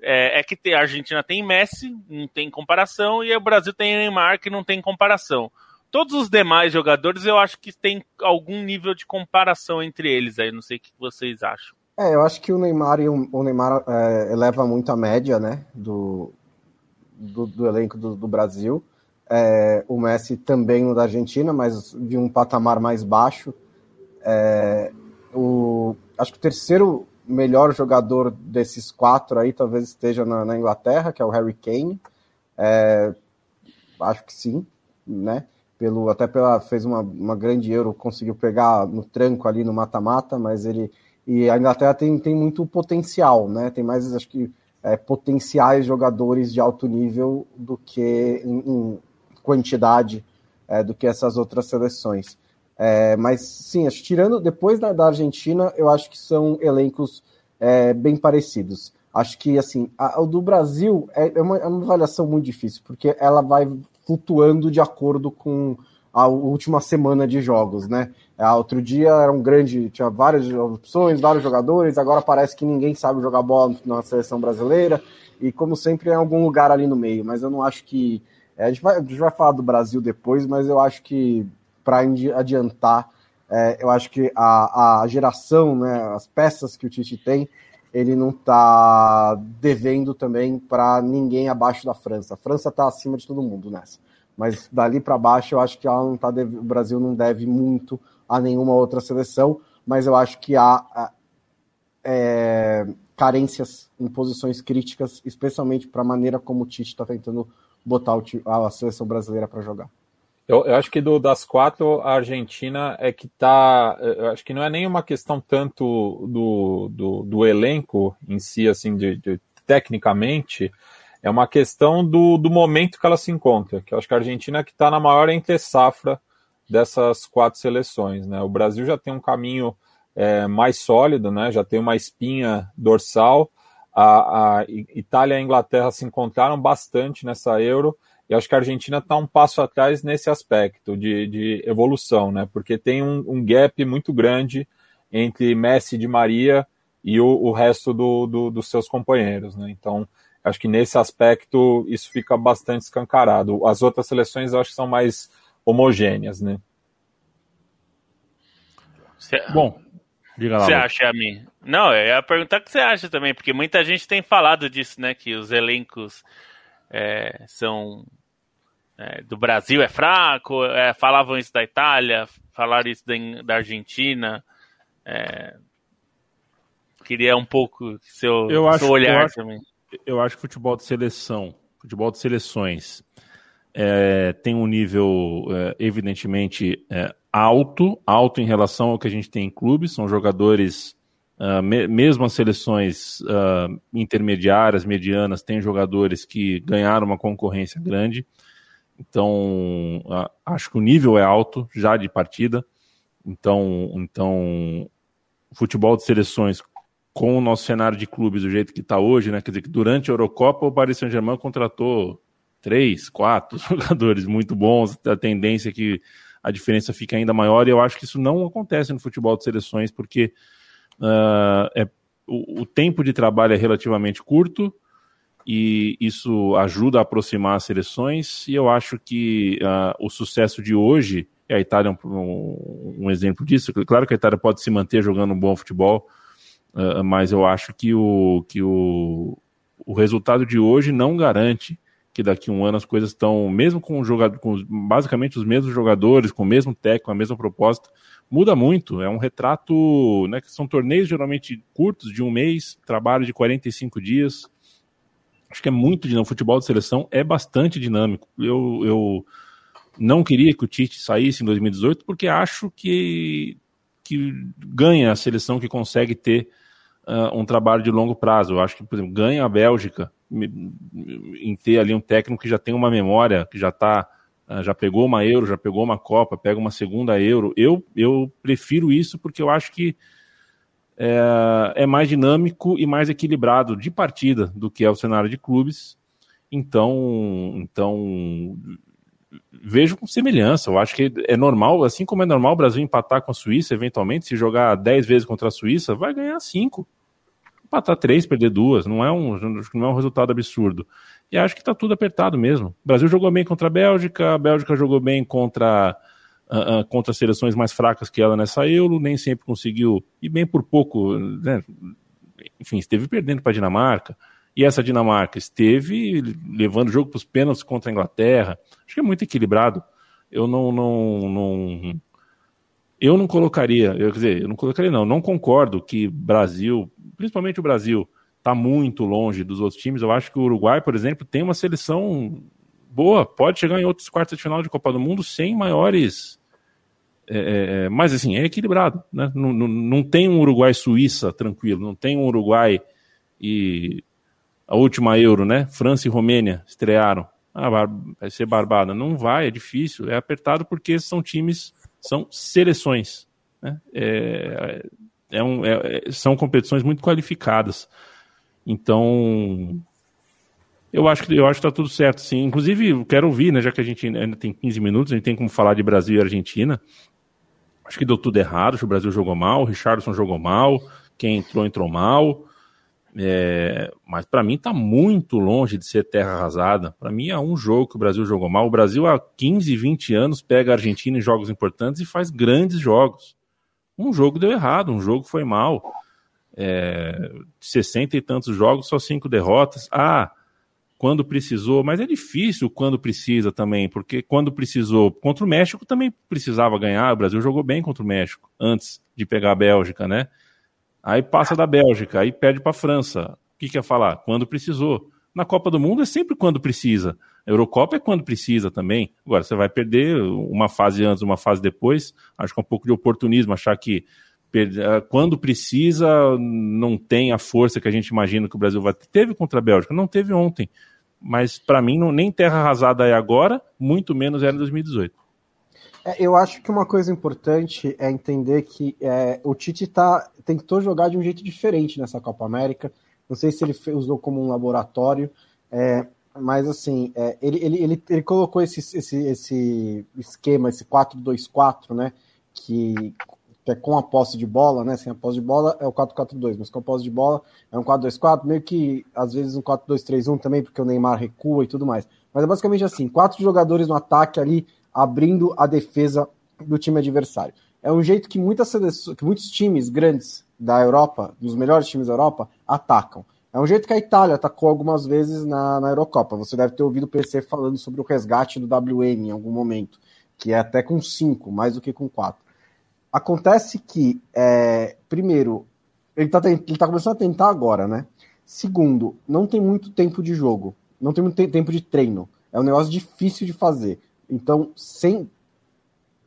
é, é que a Argentina tem Messi, não tem comparação, e o Brasil tem Neymar, que não tem comparação. Todos os demais jogadores eu acho que tem algum nível de comparação entre eles aí, não sei o que vocês acham. É, eu acho que o Neymar o, o Neymar é, eleva muito a média, né, do, do, do elenco do, do Brasil. É, o Messi também no da Argentina, mas de um patamar mais baixo. É, o, acho que o terceiro melhor jogador desses quatro aí talvez esteja na, na Inglaterra, que é o Harry Kane. É, acho que sim, né? Pelo, até pela fez uma, uma grande Euro, conseguiu pegar no tranco ali no mata-mata, mas ele e a Inglaterra tem, tem muito potencial, né? Tem mais, acho que, é, potenciais jogadores de alto nível do que em, em quantidade é, do que essas outras seleções. É, mas sim, acho, tirando depois da, da, Argentina, eu acho que são elencos é, bem parecidos. Acho que assim, a, o do Brasil é, é uma, é uma avaliação muito difícil, porque ela vai flutuando de acordo com a última semana de jogos, né? É, outro dia era um grande, tinha várias opções, vários jogadores, agora parece que ninguém sabe jogar bola na seleção brasileira, e como sempre, é algum lugar ali no meio, mas eu não acho que. É, a, gente vai, a gente vai falar do Brasil depois, mas eu acho que para adiantar, é, eu acho que a, a geração, né, as peças que o Tite tem, ele não está devendo também para ninguém abaixo da França. A França está acima de todo mundo nessa. Mas dali para baixo, eu acho que ela não tá o Brasil não deve muito a nenhuma outra seleção, mas eu acho que há é, carências em posições críticas, especialmente para a maneira como o Tite está tentando botar a seleção brasileira para jogar. Eu, eu, acho que do, das quatro, a Argentina é que tá. Eu acho que não é nem uma questão tanto do, do, do elenco em si, assim, de, de, tecnicamente, é uma questão do, do momento que ela se encontra, que eu acho que a Argentina é que está na maior entre safra dessas quatro seleções. Né? O Brasil já tem um caminho é, mais sólido, né? já tem uma espinha dorsal. A, a Itália e a Inglaterra se encontraram bastante nessa Euro, e acho que a Argentina está um passo atrás nesse aspecto de, de evolução, né? porque tem um, um, gap muito grande entre Messi de Maria e o, o resto do, do, dos seus companheiros. Né? Então, Acho que nesse aspecto isso fica bastante escancarado. As outras seleções eu acho que são mais homogêneas, né? Cê... Bom, diga lá. Você acha a mim? Não, eu ia perguntar o que você acha também, porque muita gente tem falado disso, né? Que os elencos é, são é, do Brasil é fraco, é, falavam isso da Itália, falaram isso da, da Argentina. É, queria um pouco seu, eu acho, seu olhar eu também. Acho eu acho que futebol de seleção, futebol de seleções, é, tem um nível é, evidentemente alto, alto em relação ao que a gente tem em clubes. São jogadores, uh, me, mesmo as seleções uh, intermediárias, medianas, tem jogadores que ganharam uma concorrência grande. Então, uh, acho que o nível é alto já de partida. Então, então, futebol de seleções com o nosso cenário de clubes do jeito que está hoje, né? Quer dizer, que durante a Eurocopa o Paris Saint-Germain contratou três, quatro jogadores muito bons, a tendência é que a diferença fique ainda maior, e eu acho que isso não acontece no futebol de seleções, porque uh, é, o, o, tempo de trabalho é relativamente curto, e isso ajuda a aproximar as seleções, e eu acho que uh, o sucesso de hoje, e a Itália é um, um exemplo disso, claro que a Itália pode se manter jogando um bom futebol, Uh, mas eu acho que, o, que o, o resultado de hoje não garante que daqui a um ano as coisas estão, mesmo com, jogador, com basicamente os mesmos jogadores, com o mesmo técnico, a mesma proposta, muda muito. É um retrato, né, que são torneios geralmente curtos, de um mês, trabalho de 45 dias. Acho que é muito dinâmico. O futebol de seleção é bastante dinâmico. Eu, eu não queria que o Tite saísse em 2018, porque acho que, que ganha a seleção que consegue ter uh, um trabalho de longo prazo. Eu acho que, por exemplo, ganha a Bélgica em ter ali um técnico que já tem uma memória, que já está já pegou uma Euro, já pegou uma Copa, pega uma segunda Euro. Eu, eu prefiro isso porque eu acho que é, é mais dinâmico e mais equilibrado de partida do que é o cenário de clubes. Então, então vejo com semelhança. Eu acho que é normal, assim como é normal o Brasil empatar com a Suíça, eventualmente, se jogar 10 vezes contra a Suíça, vai ganhar 5. Empatar 3, perder duas, não é um, não é um resultado absurdo. E acho que está tudo apertado mesmo. O Brasil jogou bem contra a Bélgica, a Bélgica jogou bem contra uh, uh, contra seleções mais fracas que ela nessa Euro, nem sempre conseguiu, e bem por pouco, né? enfim, esteve perdendo para a Dinamarca, e essa Dinamarca esteve levando o jogo para os pênaltis contra a Inglaterra. Acho que é muito equilibrado. Eu não, não, não eu não colocaria, eu, quer dizer, eu não colocaria não, não concordo que Brasil, principalmente o Brasil, está muito longe dos outros times. Eu acho que o Uruguai, por exemplo, tem uma seleção boa, pode chegar em outros quartos de final de Copa do Mundo sem maiores. É, é, é mas assim, é equilibrado. Né? Não, não, não tem um Uruguai-Suíça tranquilo, não tem um Uruguai e a última Euro, né? França e Romênia estrearam. Ah, vai ser barbada. Não vai, é difícil, é apertado porque são times, são seleções. Né? É, é um, é, são competições muito qualificadas. Então, eu acho que eu acho que tá tudo certo, sim. Inclusive, quero ouvir, né, já que a gente ainda tem 15 minutos, a gente tem como falar de Brasil e Argentina. Acho que deu tudo errado, acho que o Brasil jogou mal, o Richardson jogou mal, quem entrou entrou mal. É, mas para mim tá muito longe de ser terra arrasada. Para mim é um jogo que o Brasil jogou mal. O Brasil há 15, 20 anos pega a Argentina em jogos importantes e faz grandes jogos. Um jogo deu errado, um jogo foi mal. É, 60 e tantos jogos, só cinco derrotas. Ah, quando precisou, mas é difícil quando precisa também, porque quando precisou contra o México também precisava ganhar. O Brasil jogou bem contra o México antes de pegar a Bélgica, né? Aí passa da Bélgica, aí perde para a França. O que quer falar? Quando precisou. Na Copa do Mundo é sempre quando precisa. A Eurocopa é quando precisa também. Agora, você vai perder uma fase antes, uma fase depois. Acho que é um pouco de oportunismo achar que quando precisa, não tem a força que a gente imagina que o Brasil vai ter. Teve contra a Bélgica, não teve ontem. Mas para mim, não, nem terra arrasada é agora, muito menos era em 2018. É, eu acho que uma coisa importante é entender que é, o Tite tá, tentou jogar de um jeito diferente nessa Copa América. Não sei se ele usou como um laboratório, é, mas assim, é, ele, ele, ele, ele, colocou esse, esse, esse esquema, esse 4-2-4, né? Que que é com a posse de bola, né? Sem a posse de bola é o 4-4-2, mas com a posse de bola é um 4-2-4, meio que às vezes um 4-2-3-1 também, porque o Neymar recua e tudo mais. Mas é basicamente assim: quatro jogadores no ataque ali, abrindo a defesa do time adversário. É um jeito que, muitas seleções, que muitos times grandes da Europa, dos melhores times da Europa, atacam. É um jeito que a Itália atacou algumas vezes na, na Eurocopa. Você deve ter ouvido o PC falando sobre o resgate do WM em algum momento, que é até com cinco, mais do que com quatro. Acontece que, é, primeiro, ele está ele tá começando a tentar agora, né? Segundo, não tem muito tempo de jogo, não tem muito tempo de treino. É um negócio difícil de fazer. Então, sem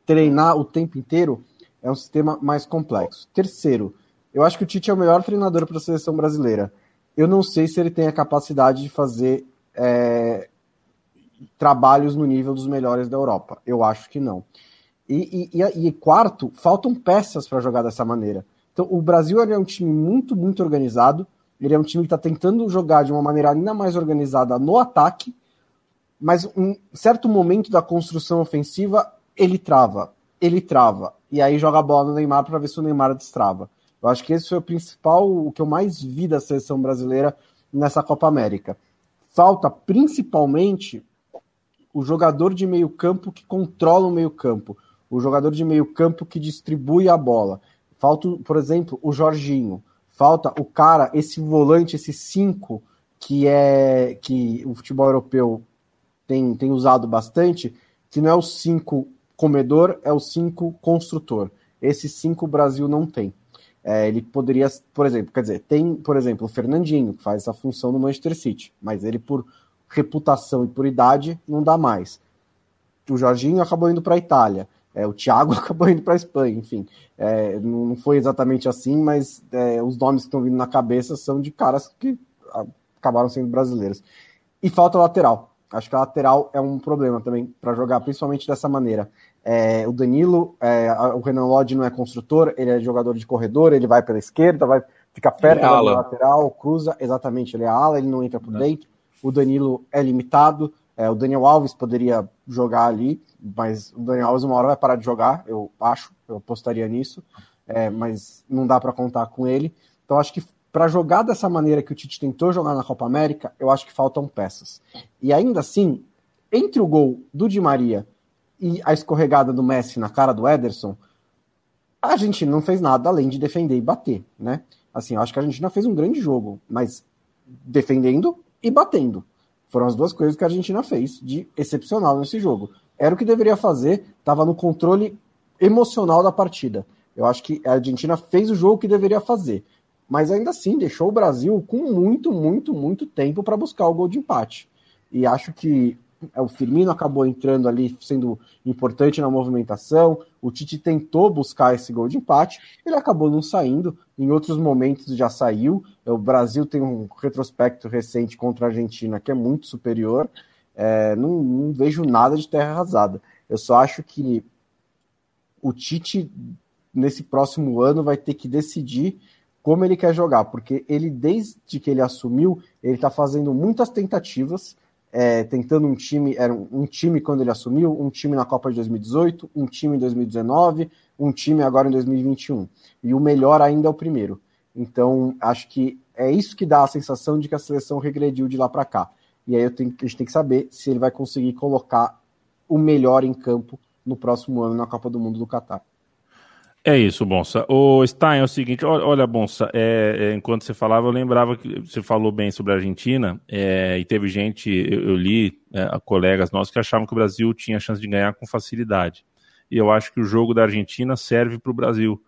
treinar o tempo inteiro, é um sistema mais complexo. Terceiro, eu acho que o Tite é o melhor treinador para a seleção brasileira. Eu não sei se ele tem a capacidade de fazer é, trabalhos no nível dos melhores da Europa. Eu acho que não. E, e, e quarto, faltam peças para jogar dessa maneira. Então, o Brasil é um time muito, muito organizado. Ele é um time que está tentando jogar de uma maneira ainda mais organizada no ataque, mas um certo momento da construção ofensiva ele trava, ele trava, e aí joga a bola no Neymar para ver se o Neymar destrava. Eu acho que esse foi o principal, o que eu mais vi da seleção brasileira nessa Copa América. Falta principalmente o jogador de meio campo que controla o meio campo o jogador de meio campo que distribui a bola. Falta, por exemplo, o Jorginho. Falta o cara, esse volante, esse 5 que é que o futebol europeu tem, tem usado bastante, que não é o 5 comedor, é o 5 construtor. Esse 5 o Brasil não tem. É, ele poderia, por exemplo, quer dizer, tem, por exemplo, o Fernandinho, que faz essa função no Manchester City, mas ele, por reputação e por idade, não dá mais. O Jorginho acabou indo para a Itália. É, o Thiago acabou indo para a Espanha, enfim. É, não foi exatamente assim, mas é, os nomes que estão vindo na cabeça são de caras que acabaram sendo brasileiros. E falta lateral. Acho que a lateral é um problema também para jogar, principalmente dessa maneira. É, o Danilo, é, o Renan Lodge não é construtor, ele é jogador de corredor, ele vai pela esquerda, vai ficar perto da lateral, cruza, exatamente, ele é ala, ele não entra por dentro. O Danilo é limitado, é, o Daniel Alves poderia jogar ali, mas o Daniel Alves uma hora vai parar de jogar, eu acho, eu apostaria nisso, é, mas não dá para contar com ele. Então acho que para jogar dessa maneira que o Tite tentou jogar na Copa América, eu acho que faltam peças. E ainda assim, entre o gol do Di Maria e a escorregada do Messi na cara do Ederson, a Argentina não fez nada além de defender e bater, né? Assim, eu acho que a Argentina fez um grande jogo, mas defendendo e batendo. Foram as duas coisas que a Argentina fez de excepcional nesse jogo. Era o que deveria fazer, estava no controle emocional da partida. Eu acho que a Argentina fez o jogo que deveria fazer, mas ainda assim deixou o Brasil com muito, muito, muito tempo para buscar o gol de empate. E acho que o Firmino acabou entrando ali, sendo importante na movimentação. O Tite tentou buscar esse gol de empate, ele acabou não saindo. Em outros momentos já saiu. O Brasil tem um retrospecto recente contra a Argentina que é muito superior. É, não, não vejo nada de terra arrasada. Eu só acho que o Tite, nesse próximo ano, vai ter que decidir como ele quer jogar, porque ele, desde que ele assumiu, ele está fazendo muitas tentativas é, tentando um time, era um time quando ele assumiu, um time na Copa de 2018, um time em 2019, um time agora em 2021. E o melhor ainda é o primeiro. Então, acho que é isso que dá a sensação de que a seleção regrediu de lá para cá. E aí tenho, a gente tem que saber se ele vai conseguir colocar o melhor em campo no próximo ano na Copa do Mundo do Catar. É isso, Bonsa. O Stein, é o seguinte, olha, Bonsa, é, é, enquanto você falava, eu lembrava que você falou bem sobre a Argentina, é, e teve gente, eu, eu li, é, colegas nossos, que achavam que o Brasil tinha chance de ganhar com facilidade. E eu acho que o jogo da Argentina serve para o Brasil.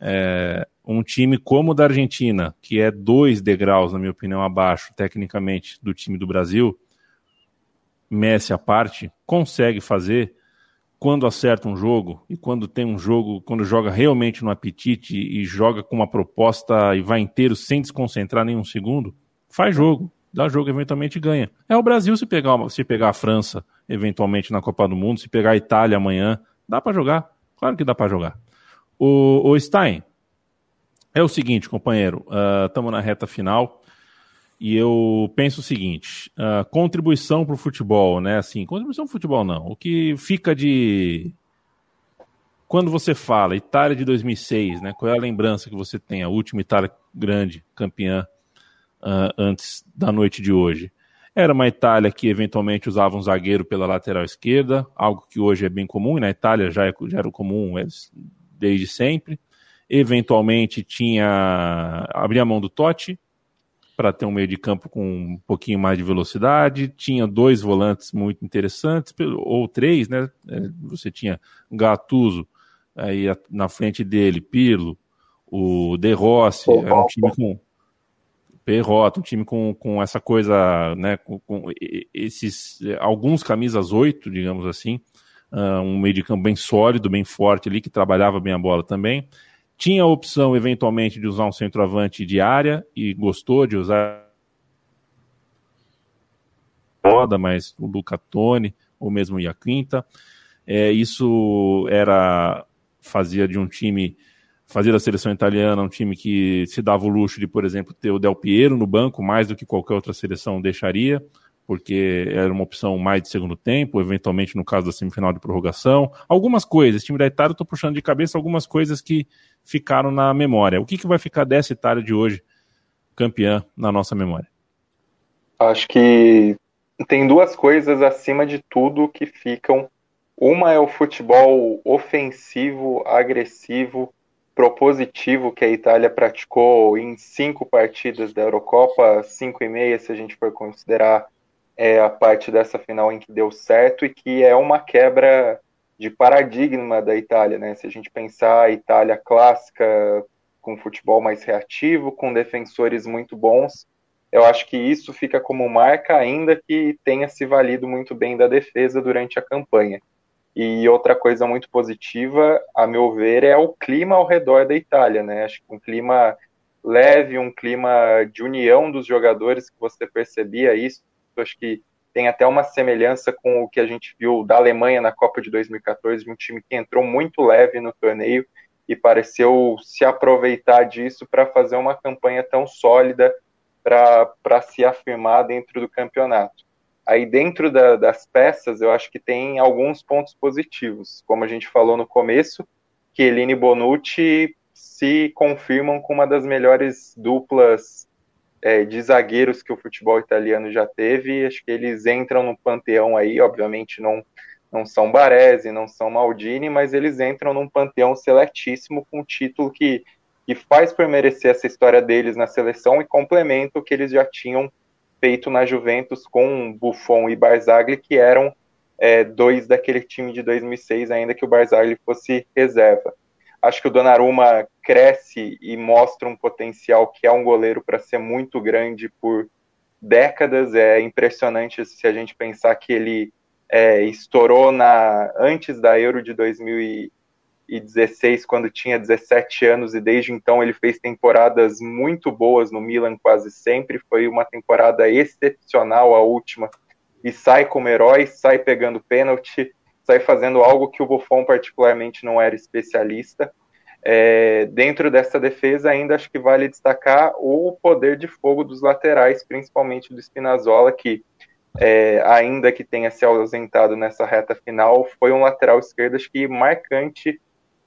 É, um time como o da Argentina, que é dois degraus, na minha opinião, abaixo, tecnicamente, do time do Brasil, Messi à parte, consegue fazer quando acerta um jogo e quando tem um jogo, quando joga realmente no apetite e joga com uma proposta e vai inteiro sem desconcentrar nenhum segundo, faz jogo, dá jogo, eventualmente ganha. É o Brasil se pegar, se pegar a França, eventualmente na Copa do Mundo, se pegar a Itália amanhã, dá para jogar. Claro que dá para jogar. O, o, Stein, é o seguinte, companheiro, estamos uh, na reta final. E eu penso o seguinte: uh, contribuição para o futebol, né? Assim, contribuição para o futebol não. O que fica de. Quando você fala Itália de 2006, né? Qual é a lembrança que você tem? A última Itália grande, campeã, uh, antes da noite de hoje. Era uma Itália que eventualmente usava um zagueiro pela lateral esquerda, algo que hoje é bem comum, e na Itália já, é, já era comum é, desde sempre. Eventualmente tinha. abria a mão do Totti, para ter um meio de campo com um pouquinho mais de velocidade. Tinha dois volantes muito interessantes, ou três, né? É, você tinha Gattuso, aí na frente dele, Pirlo, o De Rossi, era um time com Perrota, um time com, com essa coisa, né, com, com esses, alguns camisas oito, digamos assim, uh, um meio de campo bem sólido, bem forte ali, que trabalhava bem a bola também. Tinha a opção, eventualmente, de usar um centroavante de área e gostou de usar roda, mas o Luca Toni, ou mesmo o Iaquinta. É, isso era fazia de um time, fazia da seleção italiana um time que se dava o luxo de, por exemplo, ter o Del Piero no banco, mais do que qualquer outra seleção deixaria porque era uma opção mais de segundo tempo, eventualmente no caso da semifinal de prorrogação. Algumas coisas, time da Itália, eu estou puxando de cabeça algumas coisas que ficaram na memória. O que, que vai ficar dessa Itália de hoje, campeã, na nossa memória? Acho que tem duas coisas acima de tudo que ficam. Uma é o futebol ofensivo, agressivo, propositivo que a Itália praticou em cinco partidas da Eurocopa, cinco e meia se a gente for considerar é a parte dessa final em que deu certo e que é uma quebra de paradigma da Itália, né? Se a gente pensar a Itália clássica com futebol mais reativo, com defensores muito bons, eu acho que isso fica como marca, ainda que tenha se valido muito bem da defesa durante a campanha. E outra coisa muito positiva, a meu ver, é o clima ao redor da Itália, né? Acho que um clima leve, um clima de união dos jogadores, que você percebia isso acho que tem até uma semelhança com o que a gente viu da Alemanha na Copa de 2014, de um time que entrou muito leve no torneio e pareceu se aproveitar disso para fazer uma campanha tão sólida para se afirmar dentro do campeonato. Aí dentro da, das peças, eu acho que tem alguns pontos positivos. Como a gente falou no começo, que Eline e Bonucci se confirmam com uma das melhores duplas é, de zagueiros que o futebol italiano já teve. Acho que eles entram no panteão aí, obviamente não não são Baresi, não são Maldini, mas eles entram num panteão seletíssimo com um título que, que faz por merecer essa história deles na seleção e complementa o que eles já tinham feito na Juventus com Buffon e Barzagli, que eram é, dois daquele time de 2006, ainda que o Barzagli fosse reserva. Acho que o Donnarumma cresce e mostra um potencial que é um goleiro para ser muito grande por décadas. É impressionante se a gente pensar que ele é, estourou na antes da Euro de 2016, quando tinha 17 anos, e desde então ele fez temporadas muito boas no Milan quase sempre. Foi uma temporada excepcional a última, e sai como herói, sai pegando pênalti, sai fazendo algo que o Buffon particularmente não era especialista. É, dentro dessa defesa, ainda acho que vale destacar o poder de fogo dos laterais, principalmente do Spinazzola, que é, ainda que tenha se ausentado nessa reta final, foi um lateral esquerdo acho que marcante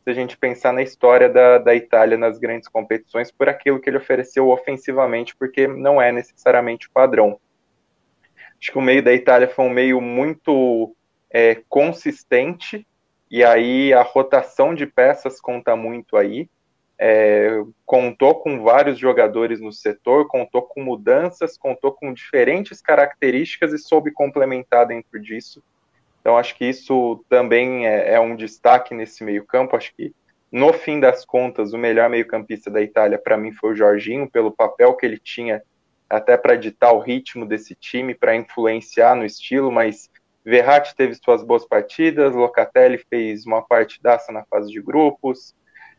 se a gente pensar na história da, da Itália nas grandes competições por aquilo que ele ofereceu ofensivamente, porque não é necessariamente o padrão. Acho que o meio da Itália foi um meio muito é, consistente, e aí a rotação de peças conta muito aí é, contou com vários jogadores no setor, contou com mudanças, contou com diferentes características e soube complementar dentro disso. Então, acho que isso também é, é um destaque nesse meio-campo. Acho que, no fim das contas, o melhor meio-campista da Itália, para mim, foi o Jorginho, pelo papel que ele tinha até para ditar o ritmo desse time, para influenciar no estilo, mas Verratti teve suas boas partidas, Locatelli fez uma partidaça na fase de grupos,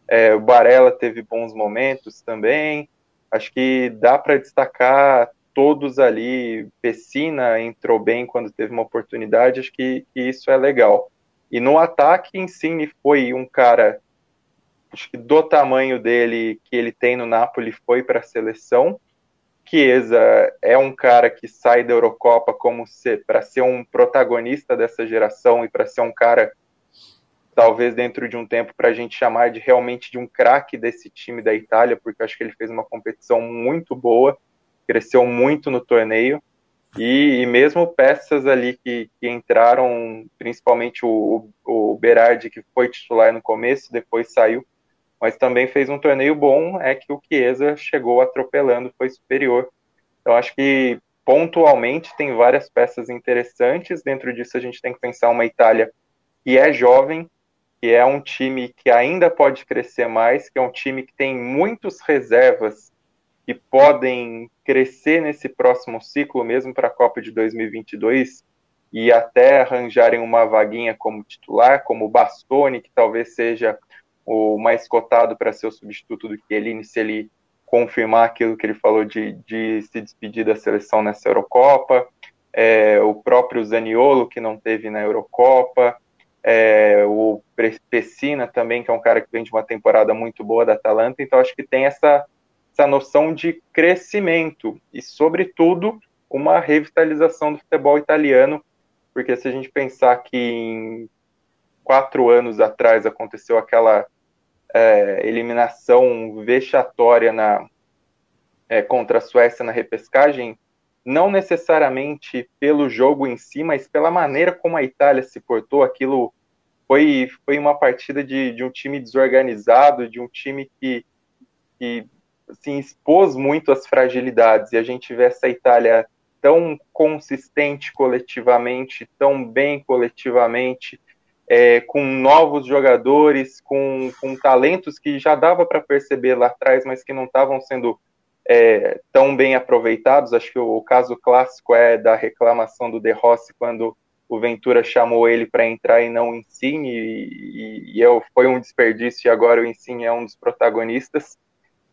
é, o Barella teve bons momentos também. Acho que dá para destacar todos ali. Pessina entrou bem quando teve uma oportunidade. Acho que, que isso é legal. E no ataque, Insigne foi um cara acho que do tamanho dele que ele tem no Napoli foi para a seleção. Chiesa é um cara que sai da Eurocopa como para ser um protagonista dessa geração e para ser um cara talvez dentro de um tempo para a gente chamar de realmente de um craque desse time da Itália, porque acho que ele fez uma competição muito boa, cresceu muito no torneio, e, e mesmo peças ali que, que entraram, principalmente o, o, o, Berardi, que foi titular no começo, depois saiu, mas também fez um torneio bom, é que o Chiesa chegou atropelando, foi superior. Então acho que pontualmente tem várias peças interessantes, dentro disso a gente tem que pensar uma Itália que é jovem, que é um time que ainda pode crescer mais, que é um time que tem muitos reservas que podem crescer nesse próximo ciclo, mesmo para a Copa de 2022, e até arranjarem uma vaguinha como titular, como Bastoni, que talvez seja o mais cotado para ser o substituto do Chiellini, se ele confirmar aquilo que ele falou de, de se despedir da seleção nessa Eurocopa, é, o próprio Zaniolo, que não teve na Eurocopa, é, o Pessina também, que é um cara que vem de uma temporada muito boa da Atalanta, então acho que tem essa, essa noção de crescimento e, sobretudo, uma revitalização do futebol italiano, porque se a gente pensar que em quatro anos atrás aconteceu aquela é, eliminação vexatória na, é, contra a Suécia na repescagem, não necessariamente pelo jogo em si, mas pela maneira como a Itália se portou, aquilo foi, foi uma partida de, de um time desorganizado, de um time que, que assim, expôs muito as fragilidades, e a gente vê essa Itália tão consistente coletivamente, tão bem coletivamente, é, com novos jogadores, com, com talentos que já dava para perceber lá atrás, mas que não estavam sendo é, tão bem aproveitados. Acho que o, o, caso clássico é da reclamação do De Rossi quando o Ventura chamou ele para entrar e não o Insigne, e, e, e foi um desperdício, e agora o Insigne é um dos protagonistas.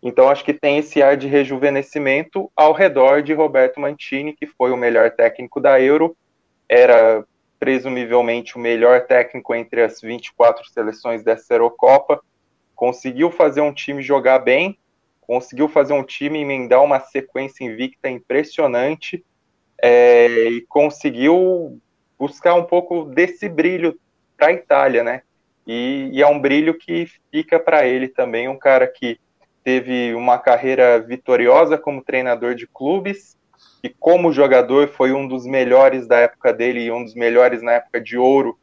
Então acho que tem esse ar de rejuvenescimento ao redor de Roberto Mantini, que foi o melhor técnico da Euro, era presumivelmente o melhor técnico entre as 24 seleções dessa Eurocopa, conseguiu fazer um time jogar bem, conseguiu fazer um time emendar uma sequência invicta impressionante, é, e conseguiu buscar um pouco desse brilho para a Itália, né? E, e, é um brilho que fica para ele também, um cara que teve uma carreira vitoriosa como treinador de clubes e como jogador foi um dos melhores da época dele e um dos melhores na época de ouro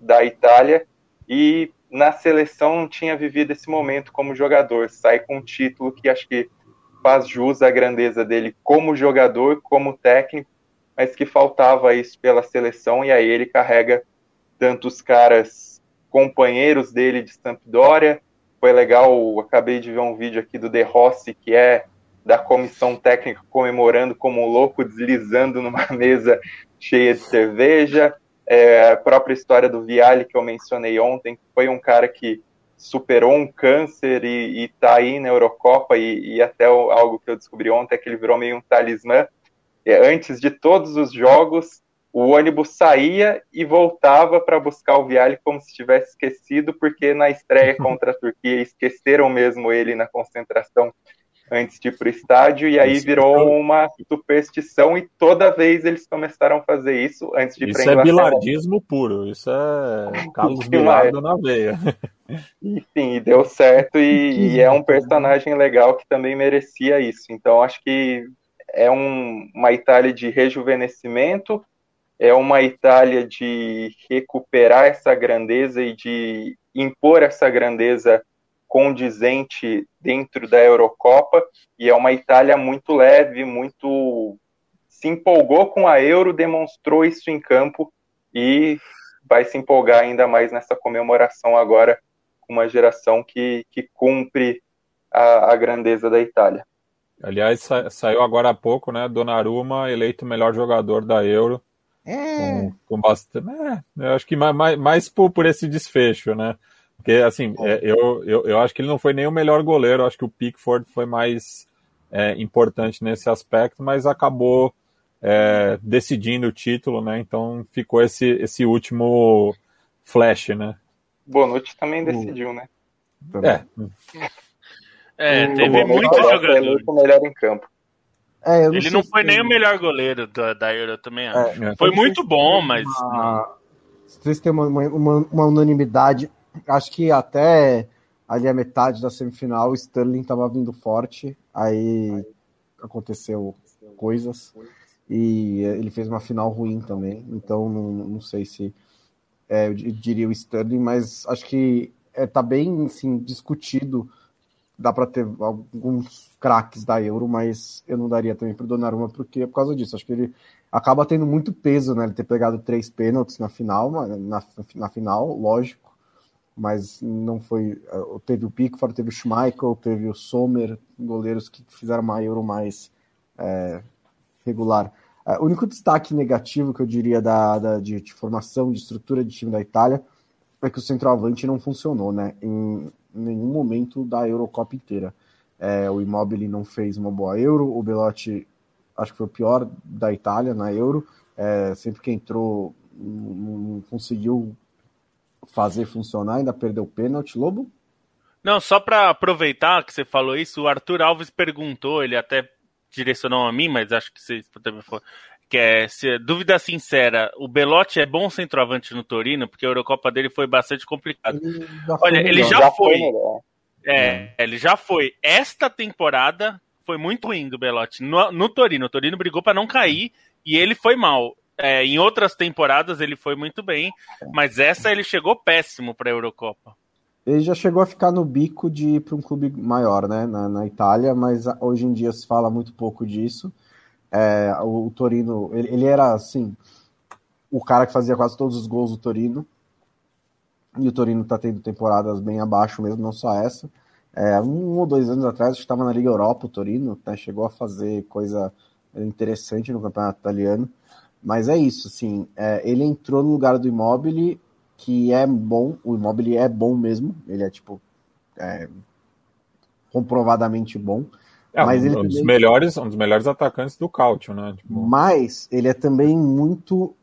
da Itália e na seleção não tinha vivido esse momento como jogador. Sai com um título que acho que faz jus à grandeza dele como jogador, como técnico, mas que faltava isso pela seleção e aí ele carrega tantos caras companheiros dele de Sampdoria. Foi legal, acabei de ver um vídeo aqui do De Rossi, que é da comissão técnica comemorando como um louco, deslizando numa mesa cheia de cerveja. É, a própria história do Viale que eu mencionei ontem, foi um cara que superou um câncer e está aí na Eurocopa e, e, até algo que eu descobri ontem é que ele virou meio um talismã. É, antes de todos os jogos, o ônibus saía e voltava para buscar o Viale como se tivesse esquecido, porque na estreia contra a Turquia esqueceram mesmo ele na concentração antes de ir para o estádio, e aí virou uma superstição, e toda vez eles começaram a fazer isso antes de ir Isso é bilardismo puro, isso é Carlos Bilardo na veia. Enfim, deu certo, e, e, é um personagem legal que também merecia isso. Então, acho que é um, uma Itália de rejuvenescimento, é uma Itália de recuperar essa grandeza e de impor essa grandeza condizente dentro da Eurocopa e é uma Itália muito leve, muito se empolgou com a Euro, demonstrou isso em campo e vai se empolgar ainda mais nessa comemoração agora com uma geração que, que cumpre a, a grandeza da Itália. Aliás, sa saiu agora há pouco, né? Donnarumma eleito melhor jogador da Euro. É. Com, com bastante. É, eu acho que mais, mais, por, por esse desfecho, né? Porque, assim, é, eu, eu, eu acho que ele não foi nem o melhor goleiro, eu acho que o Pickford foi mais é, importante nesse aspecto, mas acabou é, decidindo o título, né? Então ficou esse, esse último flash, né? Bonucci também decidiu, né? É. É, teve muitos jogadores. o melhor em campo. É, não ele não foi nem o melhor goleiro da, da Euro, também acho. É, foi muito bom, mas. Uma... Vocês têm uma, uma, uma unanimidade acho que até ali a metade da semifinal o Sterling estava vindo forte, aí aconteceu coisas. E ele fez uma final ruim também, então não, não sei se é, eu diria o Sterling, mas acho que é, tá bem assim, discutido, dá para ter alguns craques da Euro, mas eu não daria também para o Donnarumma porque é por causa disso, acho que ele acaba tendo muito peso, né, ele ter pegado três pênaltis na final, na, na final, lógico, mas não foi. Eh, teve o Pickford, teve o Schmeichel, teve o Sommer, goleiros que fizeram uma Euro mais é, regular. Eh, o único destaque negativo que eu diria da, da de, de, formação, de estrutura de time da Itália é que o centroavante não funcionou, né? Em, nenhum momento da Eurocopa inteira. É, o Immobile não fez uma boa Euro, o Belotti acho que foi o pior da Itália na Euro. É, sempre que entrou não conseguiu fazer funcionar, ainda perdeu o pênalti, Lobo? Não, só para aproveitar que você falou isso, o Arthur Alves perguntou, ele até direcionou a mim, mas acho que você também foi. Que é, se, dúvida sincera, o Belotti é bom centroavante no Torino, porque a Eurocopa dele foi bastante complicada. Ele Olha, ele já, já foi. foi é, hum. ele já foi. Esta temporada foi muito ruim do Belotti no, no Torino. O Torino brigou para não cair e ele foi mal. É, em outras temporadas ele foi muito bem, mas essa ele chegou péssimo para a Eurocopa. Ele já chegou a ficar no bico de ir para um clube maior, né, na, na, Itália, mas hoje em dia se fala muito pouco disso. É, o, o, Torino, ele, ele, era assim, o cara que fazia quase todos os gols do Torino. E o Torino está tendo temporadas bem abaixo mesmo, não só essa. É, um ou dois anos atrás estava na Liga Europa, o Torino, né, chegou a fazer coisa interessante no campeonato italiano. Mas é isso, assim, é, ele entrou no lugar do Immobile, que é bom, o Immobile é bom mesmo, ele é, tipo, é, comprovadamente bom. É, mas um, ele um dos melhores, um dos melhores atacantes do Cautio, né? Tipo... Mas ele é também muito...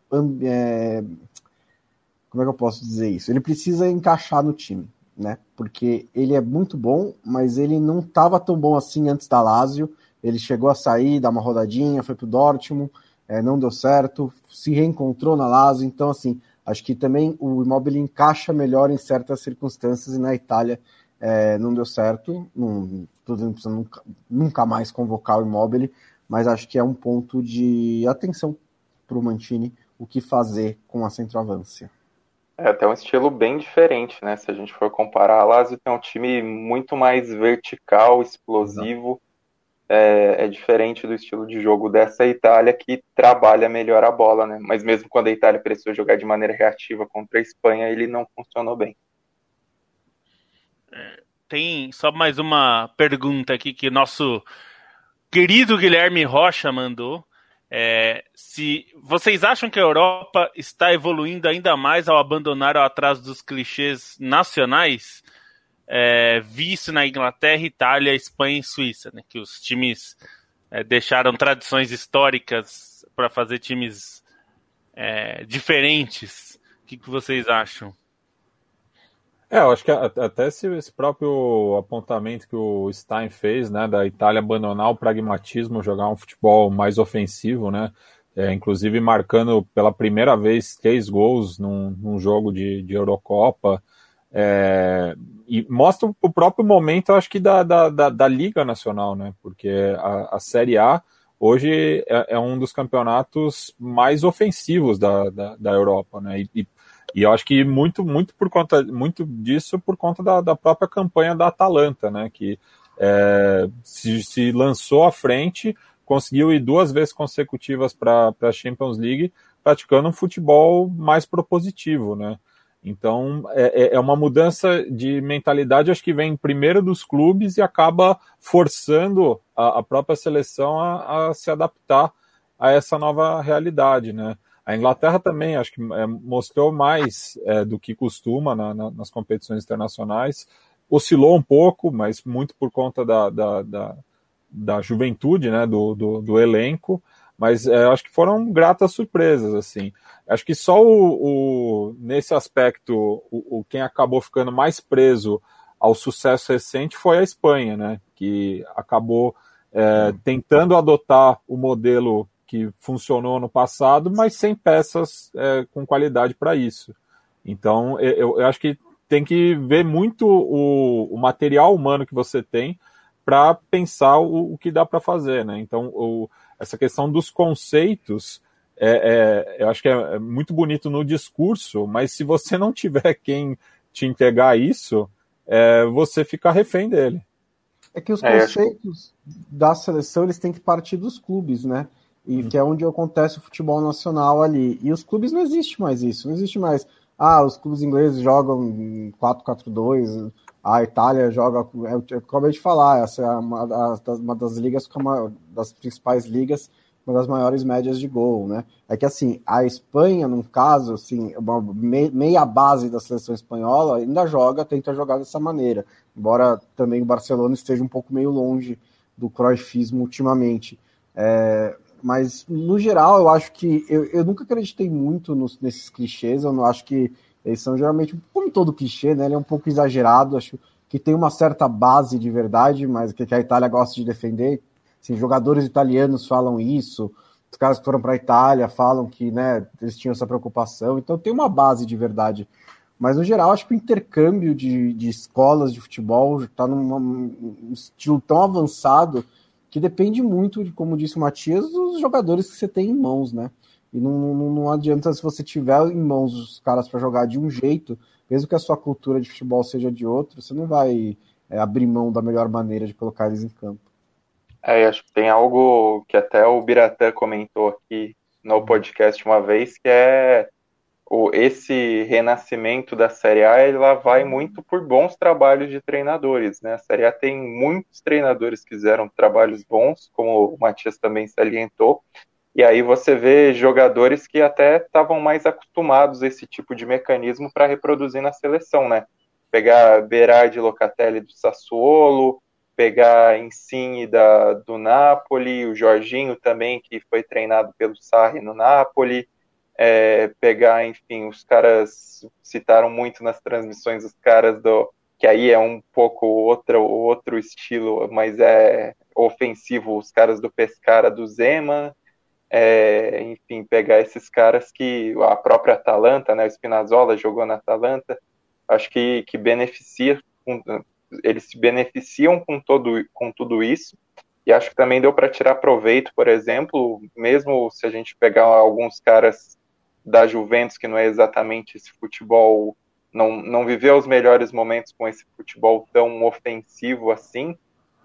É... Como é que eu posso dizer isso? Ele precisa encaixar no time, né? Porque ele é muito bom, mas ele não estava tão bom assim antes da Lazio. Ele chegou a sair, dar uma rodadinha, foi pro Dortmund é, não deu certo, se reencontrou na Lazio, então assim, acho que também o Immobile encaixa melhor em certas circunstâncias e na Itália é, não deu certo, não estou dizendo que nunca, nunca mais convocar o Immobile, mas acho que é um ponto de atenção para o Mantini o que fazer com a centroavância. É até um estilo bem diferente, né? Se a gente for comparar, a Lazio tem um time muito mais vertical, explosivo. É, é, diferente do estilo de jogo dessa Itália que trabalha melhor a bola, né? Mas mesmo quando a Itália precisou jogar de maneira reativa contra a Espanha, ele não funcionou bem. É, tem só mais uma pergunta aqui que nosso querido Guilherme Rocha mandou. É, se vocês acham que a Europa está evoluindo ainda mais ao abandonar o atraso dos clichês nacionais, é, visto na Inglaterra, Itália, Espanha e Suíça, né, que os times é, deixaram tradições históricas para fazer times é, diferentes. O que, que vocês acham? É, eu acho que até esse, esse, próprio apontamento que o Stein fez, né, da Itália abandonar o pragmatismo, jogar um futebol mais ofensivo, né, é, inclusive marcando pela primeira vez três gols num, num jogo de, de Eurocopa, é, e mostra o próprio momento, acho que da, da, da, da Liga Nacional, né, porque a, a Série A hoje é, é, um dos campeonatos mais ofensivos da, da, da Europa, né, e, e e eu acho que muito, muito por conta muito disso por conta da, da própria campanha da Atalanta, né? Que é, se, se, lançou à frente, conseguiu ir duas vezes consecutivas para a Champions League, praticando um futebol mais propositivo, né? Então é, é, é uma mudança de mentalidade, acho que vem primeiro dos clubes e acaba forçando a, a própria seleção a, a se adaptar a essa nova realidade, né? A Inglaterra também, acho que é, mostrou mais é, do que costuma na, na, nas competições internacionais. Oscilou um pouco, mas muito por conta da, da, da, da juventude né, do, do, do elenco. Mas é, acho que foram gratas surpresas. assim. Acho que só o, o nesse aspecto, o, o, quem acabou ficando mais preso ao sucesso recente foi a Espanha, né, que acabou é, tentando adotar o modelo que funcionou no passado, mas sem peças é, com qualidade para isso. Então, eu, eu, acho que tem que ver muito o, o material humano que você tem para pensar o, o, que dá para fazer, né? Então, o, essa questão dos conceitos, é, é, eu acho que é, é muito bonito no discurso, mas se você não tiver quem te entregar isso, é, você fica refém dele. É que os é, conceitos da seleção eles têm que partir dos clubes, né? e uhum. que é onde acontece o futebol nacional ali. E os clubes não existe mais isso, não existe mais. Ah, os clubes ingleses jogam 4-4-2, a Itália joga. Eu, eu acabei de falar, essa é uma, uma das ligas, uma das principais ligas, uma das maiores médias de gol, né? É que assim, a Espanha, num caso, assim, uma meia base da seleção espanhola ainda joga, tenta jogar dessa maneira, embora também o Barcelona esteja um pouco meio longe do croifismo ultimamente. É, mas, no geral, eu acho que. Eu, eu nunca acreditei muito nos, nesses clichês. Eu não acho que eles são geralmente, como todo clichê, né? Ele é um pouco exagerado. Acho que tem uma certa base de verdade, mas que, a Itália gosta de defender. Assim, jogadores italianos falam isso. Os caras que foram para a Itália falam que né, eles tinham essa preocupação. Então, tem uma base de verdade. Mas, no geral, acho que o intercâmbio de, de escolas de futebol está num estilo tão avançado que depende muito, como disse o Matias, dos jogadores que você tem em mãos, né? E não, não, não adianta se você tiver em mãos os caras para jogar de um jeito, mesmo que a sua cultura de futebol seja de outro, você não vai é, abrir mão da melhor maneira de colocar eles em campo. É, acho que tem algo que até o Biratã comentou aqui no podcast uma vez, que é o, esse renascimento da Série A ela vai muito por bons trabalhos de treinadores, né? A Série A tem muitos treinadores que fizeram trabalhos bons, como o Matias também salientou, e aí você vê jogadores que até estavam mais acostumados a esse tipo de mecanismo para reproduzir na seleção, né? Pegar Berardi Locatelli do Sassuolo, pegar Insigne da, do Napoli, o Jorginho também, que foi treinado pelo Sarri no Napoli, é, pegar, enfim, os caras citaram muito nas transmissões os caras do que aí é um pouco outro outro estilo, mas é ofensivo, os caras do Pescara, do Zema, é, enfim, pegar esses caras que a própria Atalanta, né, o Spinazzola jogou na Atalanta, acho que, que beneficia, eles se beneficiam com, todo, com tudo isso, e acho que também deu para tirar proveito, por exemplo, mesmo se a gente pegar alguns caras da Juventus, que não é exatamente esse futebol, não, não viveu os melhores momentos com esse futebol tão ofensivo assim,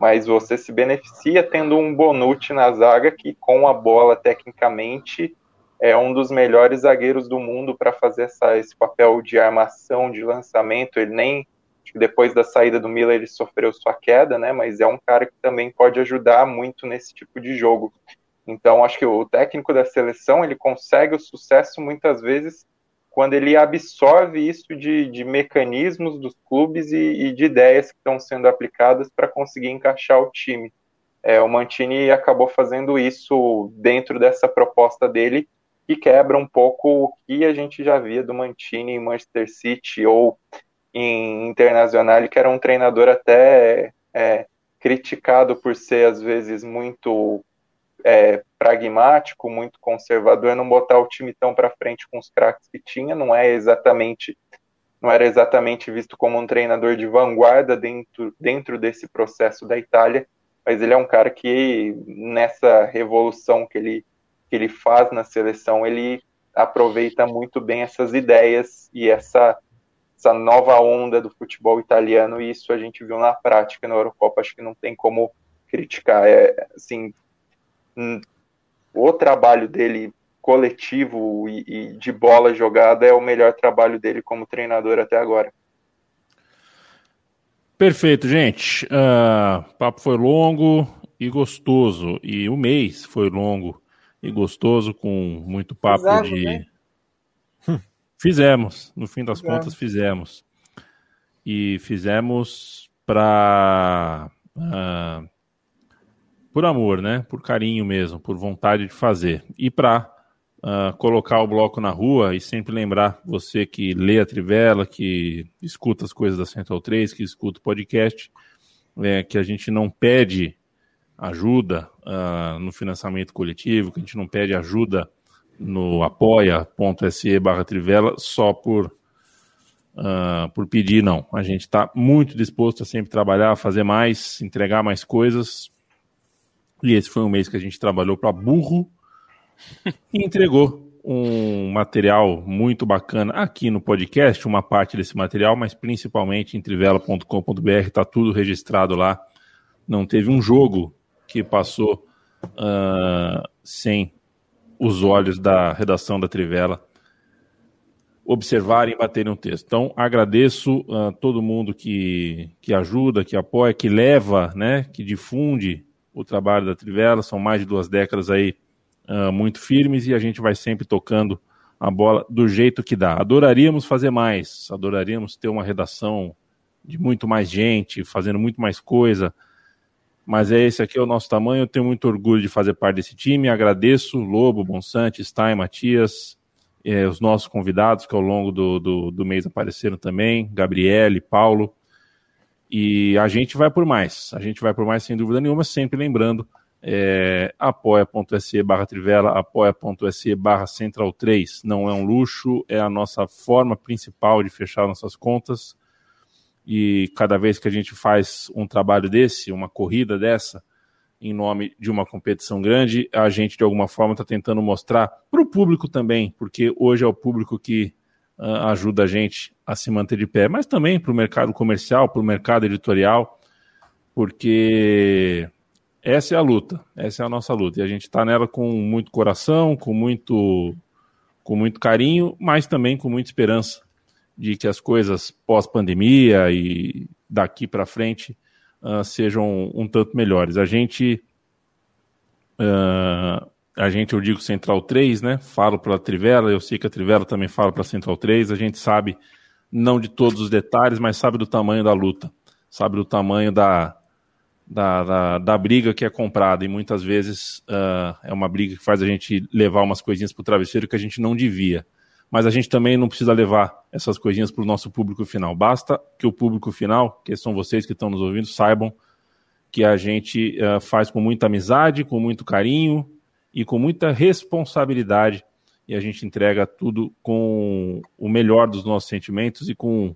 mas você se beneficia tendo um Bonucci na zaga que, com a bola, tecnicamente, é um dos melhores zagueiros do mundo para fazer essa, esse papel de armação, de lançamento. Ele nem depois da saída do Miller ele sofreu sua queda, né? Mas é um cara que também pode ajudar muito nesse tipo de jogo. Então acho que o técnico da seleção ele consegue o sucesso muitas vezes quando ele absorve isso de, de mecanismos dos clubes e, e, de ideias que estão sendo aplicadas para conseguir encaixar o time. É, o Mantini acabou fazendo isso dentro dessa proposta dele, que quebra um pouco o que a gente já via do Mantini em Manchester City ou em Internacional, que era um treinador até é, criticado por ser, às vezes, muito é, pragmático, muito conservador, não botar o time tão para frente com os craques que tinha, não é exatamente não era exatamente visto como um treinador de vanguarda dentro, dentro desse processo da Itália, mas ele é um cara que nessa revolução que ele, que ele faz na seleção, ele aproveita muito bem essas ideias e essa essa nova onda do futebol italiano e isso a gente viu na prática na Eurocopa, acho que não tem como criticar. É assim, o trabalho dele coletivo e, e, de bola jogada é o melhor trabalho dele como treinador até agora. Perfeito, gente. Uh, papo foi longo e gostoso. E o mês foi longo e gostoso, com muito papo Exato, de. Né? Fizemos, no fim das fizemos. contas, fizemos. E fizemos para. Uh, ah, por amor, né? Por carinho mesmo, por vontade de fazer. E para uh, ah, colocar o bloco na rua e sempre lembrar você que lê a Trivela, que escuta as coisas da Central 3, que escuta o podcast, é, que a gente não pede ajuda uh, no financiamento coletivo, que a gente não pede ajuda no apoia.se barra Trivela só por, uh, por pedir, não. A gente está muito disposto a sempre trabalhar, fazer mais, entregar mais coisas. E esse foi um mês que a gente trabalhou para burro e entregou um material muito bacana aqui no podcast, uma parte desse material, mas principalmente em trivela.com.br, está tudo registrado lá. Não teve um jogo que passou uh, sem os olhos da redação da Trivela observarem e baterem um texto. Então, agradeço a uh, todo mundo que, que ajuda, que apoia, que leva, né, que difunde o trabalho da Trivela. São mais de duas décadas aí uh, muito firmes e a gente vai sempre tocando a bola do jeito que dá. Adoraríamos fazer mais, adoraríamos ter uma redação de muito mais gente, fazendo muito mais coisa, mas é esse aqui é o nosso tamanho. Eu tenho muito orgulho de fazer parte desse time. Agradeço Lobo, Bonsante, Stein, Matias, é, os nossos convidados que ao longo do, do, do, mês apareceram também, Gabriele, Paulo. E a gente vai por mais. A gente vai por mais sem dúvida nenhuma, sempre lembrando é, apoia.se barra Trivela, apoia.se barra Central 3. Não é um luxo, é a nossa forma principal de fechar nossas contas e cada vez que a gente faz um trabalho desse, uma corrida dessa, em nome de uma competição grande, a gente de alguma forma está tentando mostrar para o público também, porque hoje é o público que uh, ajuda a gente a se manter de pé, mas também para o mercado comercial, para o mercado editorial, porque essa é a luta, essa é a nossa luta, e a gente está nela com muito coração, com muito, com muito carinho, mas também com muita esperança de que as coisas pós-pandemia e daqui para frente uh, sejam um, tanto melhores. A gente, uh, a gente, eu digo Central 3, né? Falo para a Trivela, eu sei que a Trivela também fala para a Central 3. A gente sabe, não de todos os detalhes, mas sabe do tamanho da luta, sabe do tamanho da, da, da, da, briga que é comprada, e muitas vezes uh, é uma briga que faz a gente levar umas coisinhas para o travesseiro que a gente não devia mas a gente também não precisa levar essas coisinhas para o nosso público final. Basta que o público final, que são vocês que estão nos ouvindo, saibam que a gente uh, faz com muita amizade, com muito carinho e com muita responsabilidade e a gente entrega tudo com o melhor dos nossos sentimentos e com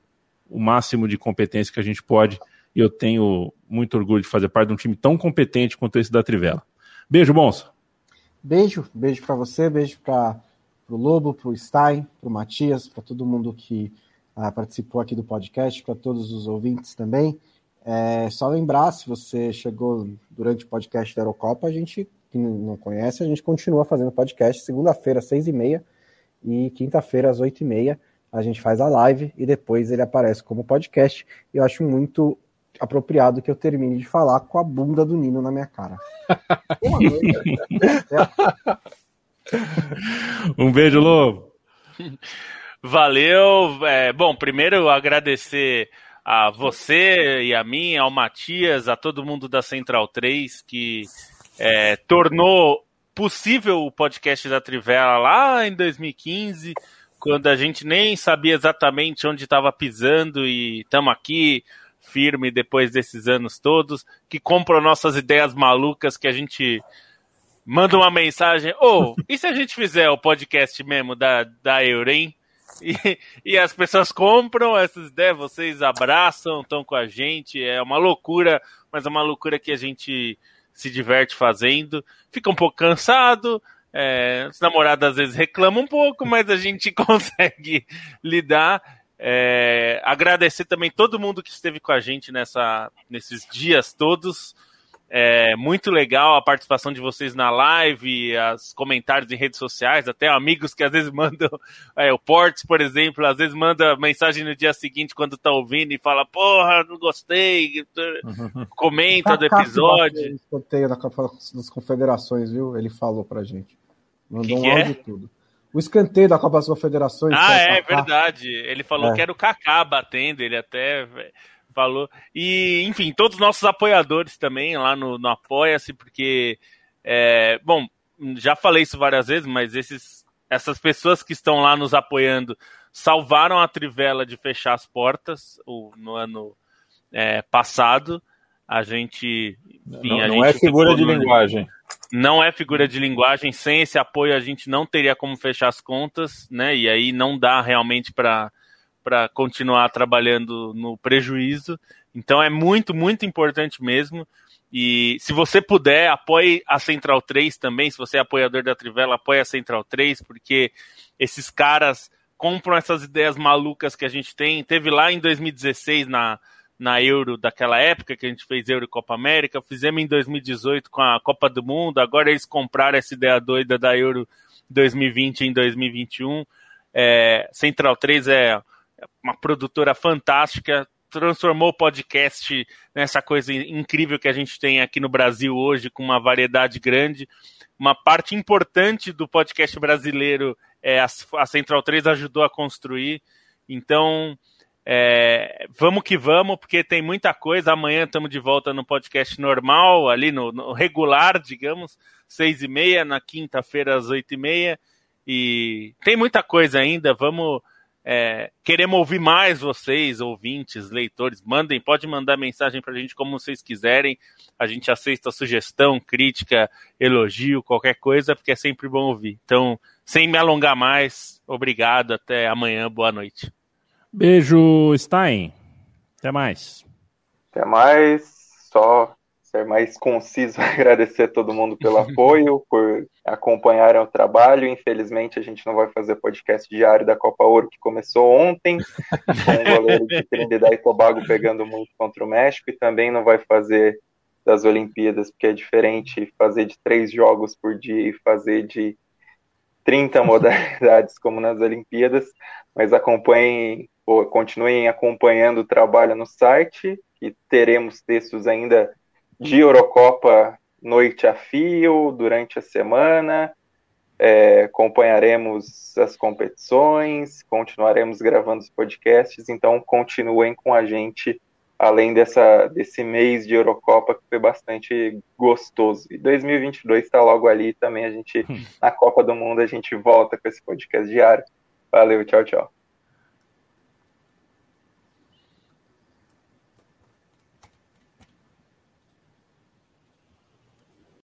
o máximo de competência que a gente pode. E eu tenho muito orgulho de fazer parte de um time tão competente quanto esse da Trivela. Beijo, Bonsa. Beijo, beijo para você, beijo para o Lobo, para o Stein, para o Matias, para todo mundo que ah, participou aqui do podcast, para todos os ouvintes também. É, só lembrar, se você chegou durante o podcast da Eurocopa, a gente que não conhece, a gente continua fazendo podcast segunda-feira, às seis e meia, e quinta-feira, às oito e meia, a gente faz a live e depois ele aparece como podcast. Eu acho muito apropriado que eu termine de falar com a bunda do Nino na minha cara. um beijo, Lobo. Valeu. É, bom, primeiro agradecer a você e a mim, ao Matias, a todo mundo da Central 3 que é, tornou possível o podcast da Trivela lá em 2015, quando a gente nem sabia exatamente onde estava pisando e estamos aqui firme depois desses anos todos, que compram nossas ideias malucas que a gente manda uma mensagem, ou oh, e se a gente fizer o podcast mesmo da, da Eurem? E, e as pessoas compram essas ideias, vocês abraçam, estão com a gente, é uma loucura, mas é uma loucura que a gente se diverte fazendo, fica um pouco cansado, é, os namorados às vezes reclamam um pouco, mas a gente consegue lidar. É, agradecer também todo mundo que esteve com a gente nessa, nesses dias todos. É muito legal a participação de vocês na live, os comentários em redes sociais, até amigos que às vezes mandam, é, o Portes, por exemplo, às vezes manda mensagem no dia seguinte quando tá ouvindo e fala, porra, não gostei, comenta do episódio. Escanteio da Copa das Confederações, viu? Ele falou pra gente. Mandou que um áudio é? tudo. O escanteio da Copa das Confederações. Ah, é, é verdade. Ele falou é. que era o Kaká batendo, ele até falou. E, enfim, todos os nossos apoiadores também lá no, no Apoia-se, porque, é, bom, já falei isso várias vezes, mas esses, essas pessoas que estão lá nos apoiando salvaram a Trivela de fechar as portas o, no ano é, passado. A gente. Enfim, não, a não é gente é figura de no... linguagem. Não é figura de linguagem. Sem esse apoio, a gente não teria como fechar as contas, né? E aí não dá realmente para para continuar trabalhando no prejuízo. Então é muito, muito importante mesmo. E se você puder, apoie a Central 3 também. Se você é apoiador da Trivela, apoie a Central 3, porque esses caras compram essas ideias malucas que a gente tem. Teve lá em 2016 na, na Euro daquela época, que a gente fez Euro e Copa América. Fizemos em 2018 com a Copa do Mundo. Agora eles compraram essa ideia doida da Euro 2020 em 2021. É, Central 3 é uma produtora fantástica, transformou o podcast nessa coisa incrível que a gente tem aqui no Brasil hoje, com uma variedade grande. Uma parte importante do podcast brasileiro é a, Central 3 ajudou a construir. Então, é, vamos que vamos, porque tem muita coisa. Amanhã estamos de volta no podcast normal, ali no, no regular, digamos, seis e meia, na quinta-feira às oito e meia. E tem muita coisa ainda. Vamos é, queremos ouvir mais vocês, ouvintes, leitores. Mandem, pode mandar mensagem para a gente como vocês quiserem. A gente aceita sugestão, crítica, elogio, qualquer coisa, porque é sempre bom ouvir. Então, sem me alongar mais, obrigado. Até amanhã. Boa noite. Beijo, Stein. Até mais. Até mais. Só ser mais conciso, agradecer a todo mundo pelo apoio, por acompanharem o trabalho. Infelizmente, a gente não vai fazer podcast diário da Copa Ouro, que começou ontem, com o goleiro de Trinidad e Tobago pegando muito contra o México, e também não vai fazer das Olimpíadas, porque é diferente fazer de três jogos por dia e fazer de 30 modalidades como nas Olimpíadas, mas acompanhem, continuem acompanhando o trabalho no site, que teremos textos ainda de Eurocopa noite a fio, durante a semana. É, acompanharemos as competições, continuaremos gravando os podcasts, então continuem com a gente além dessa, desse mês de Eurocopa que foi bastante gostoso. E 2022 está logo ali também, a gente hum. na Copa do Mundo a gente volta com esse podcast diário. Valeu, tchau, tchau.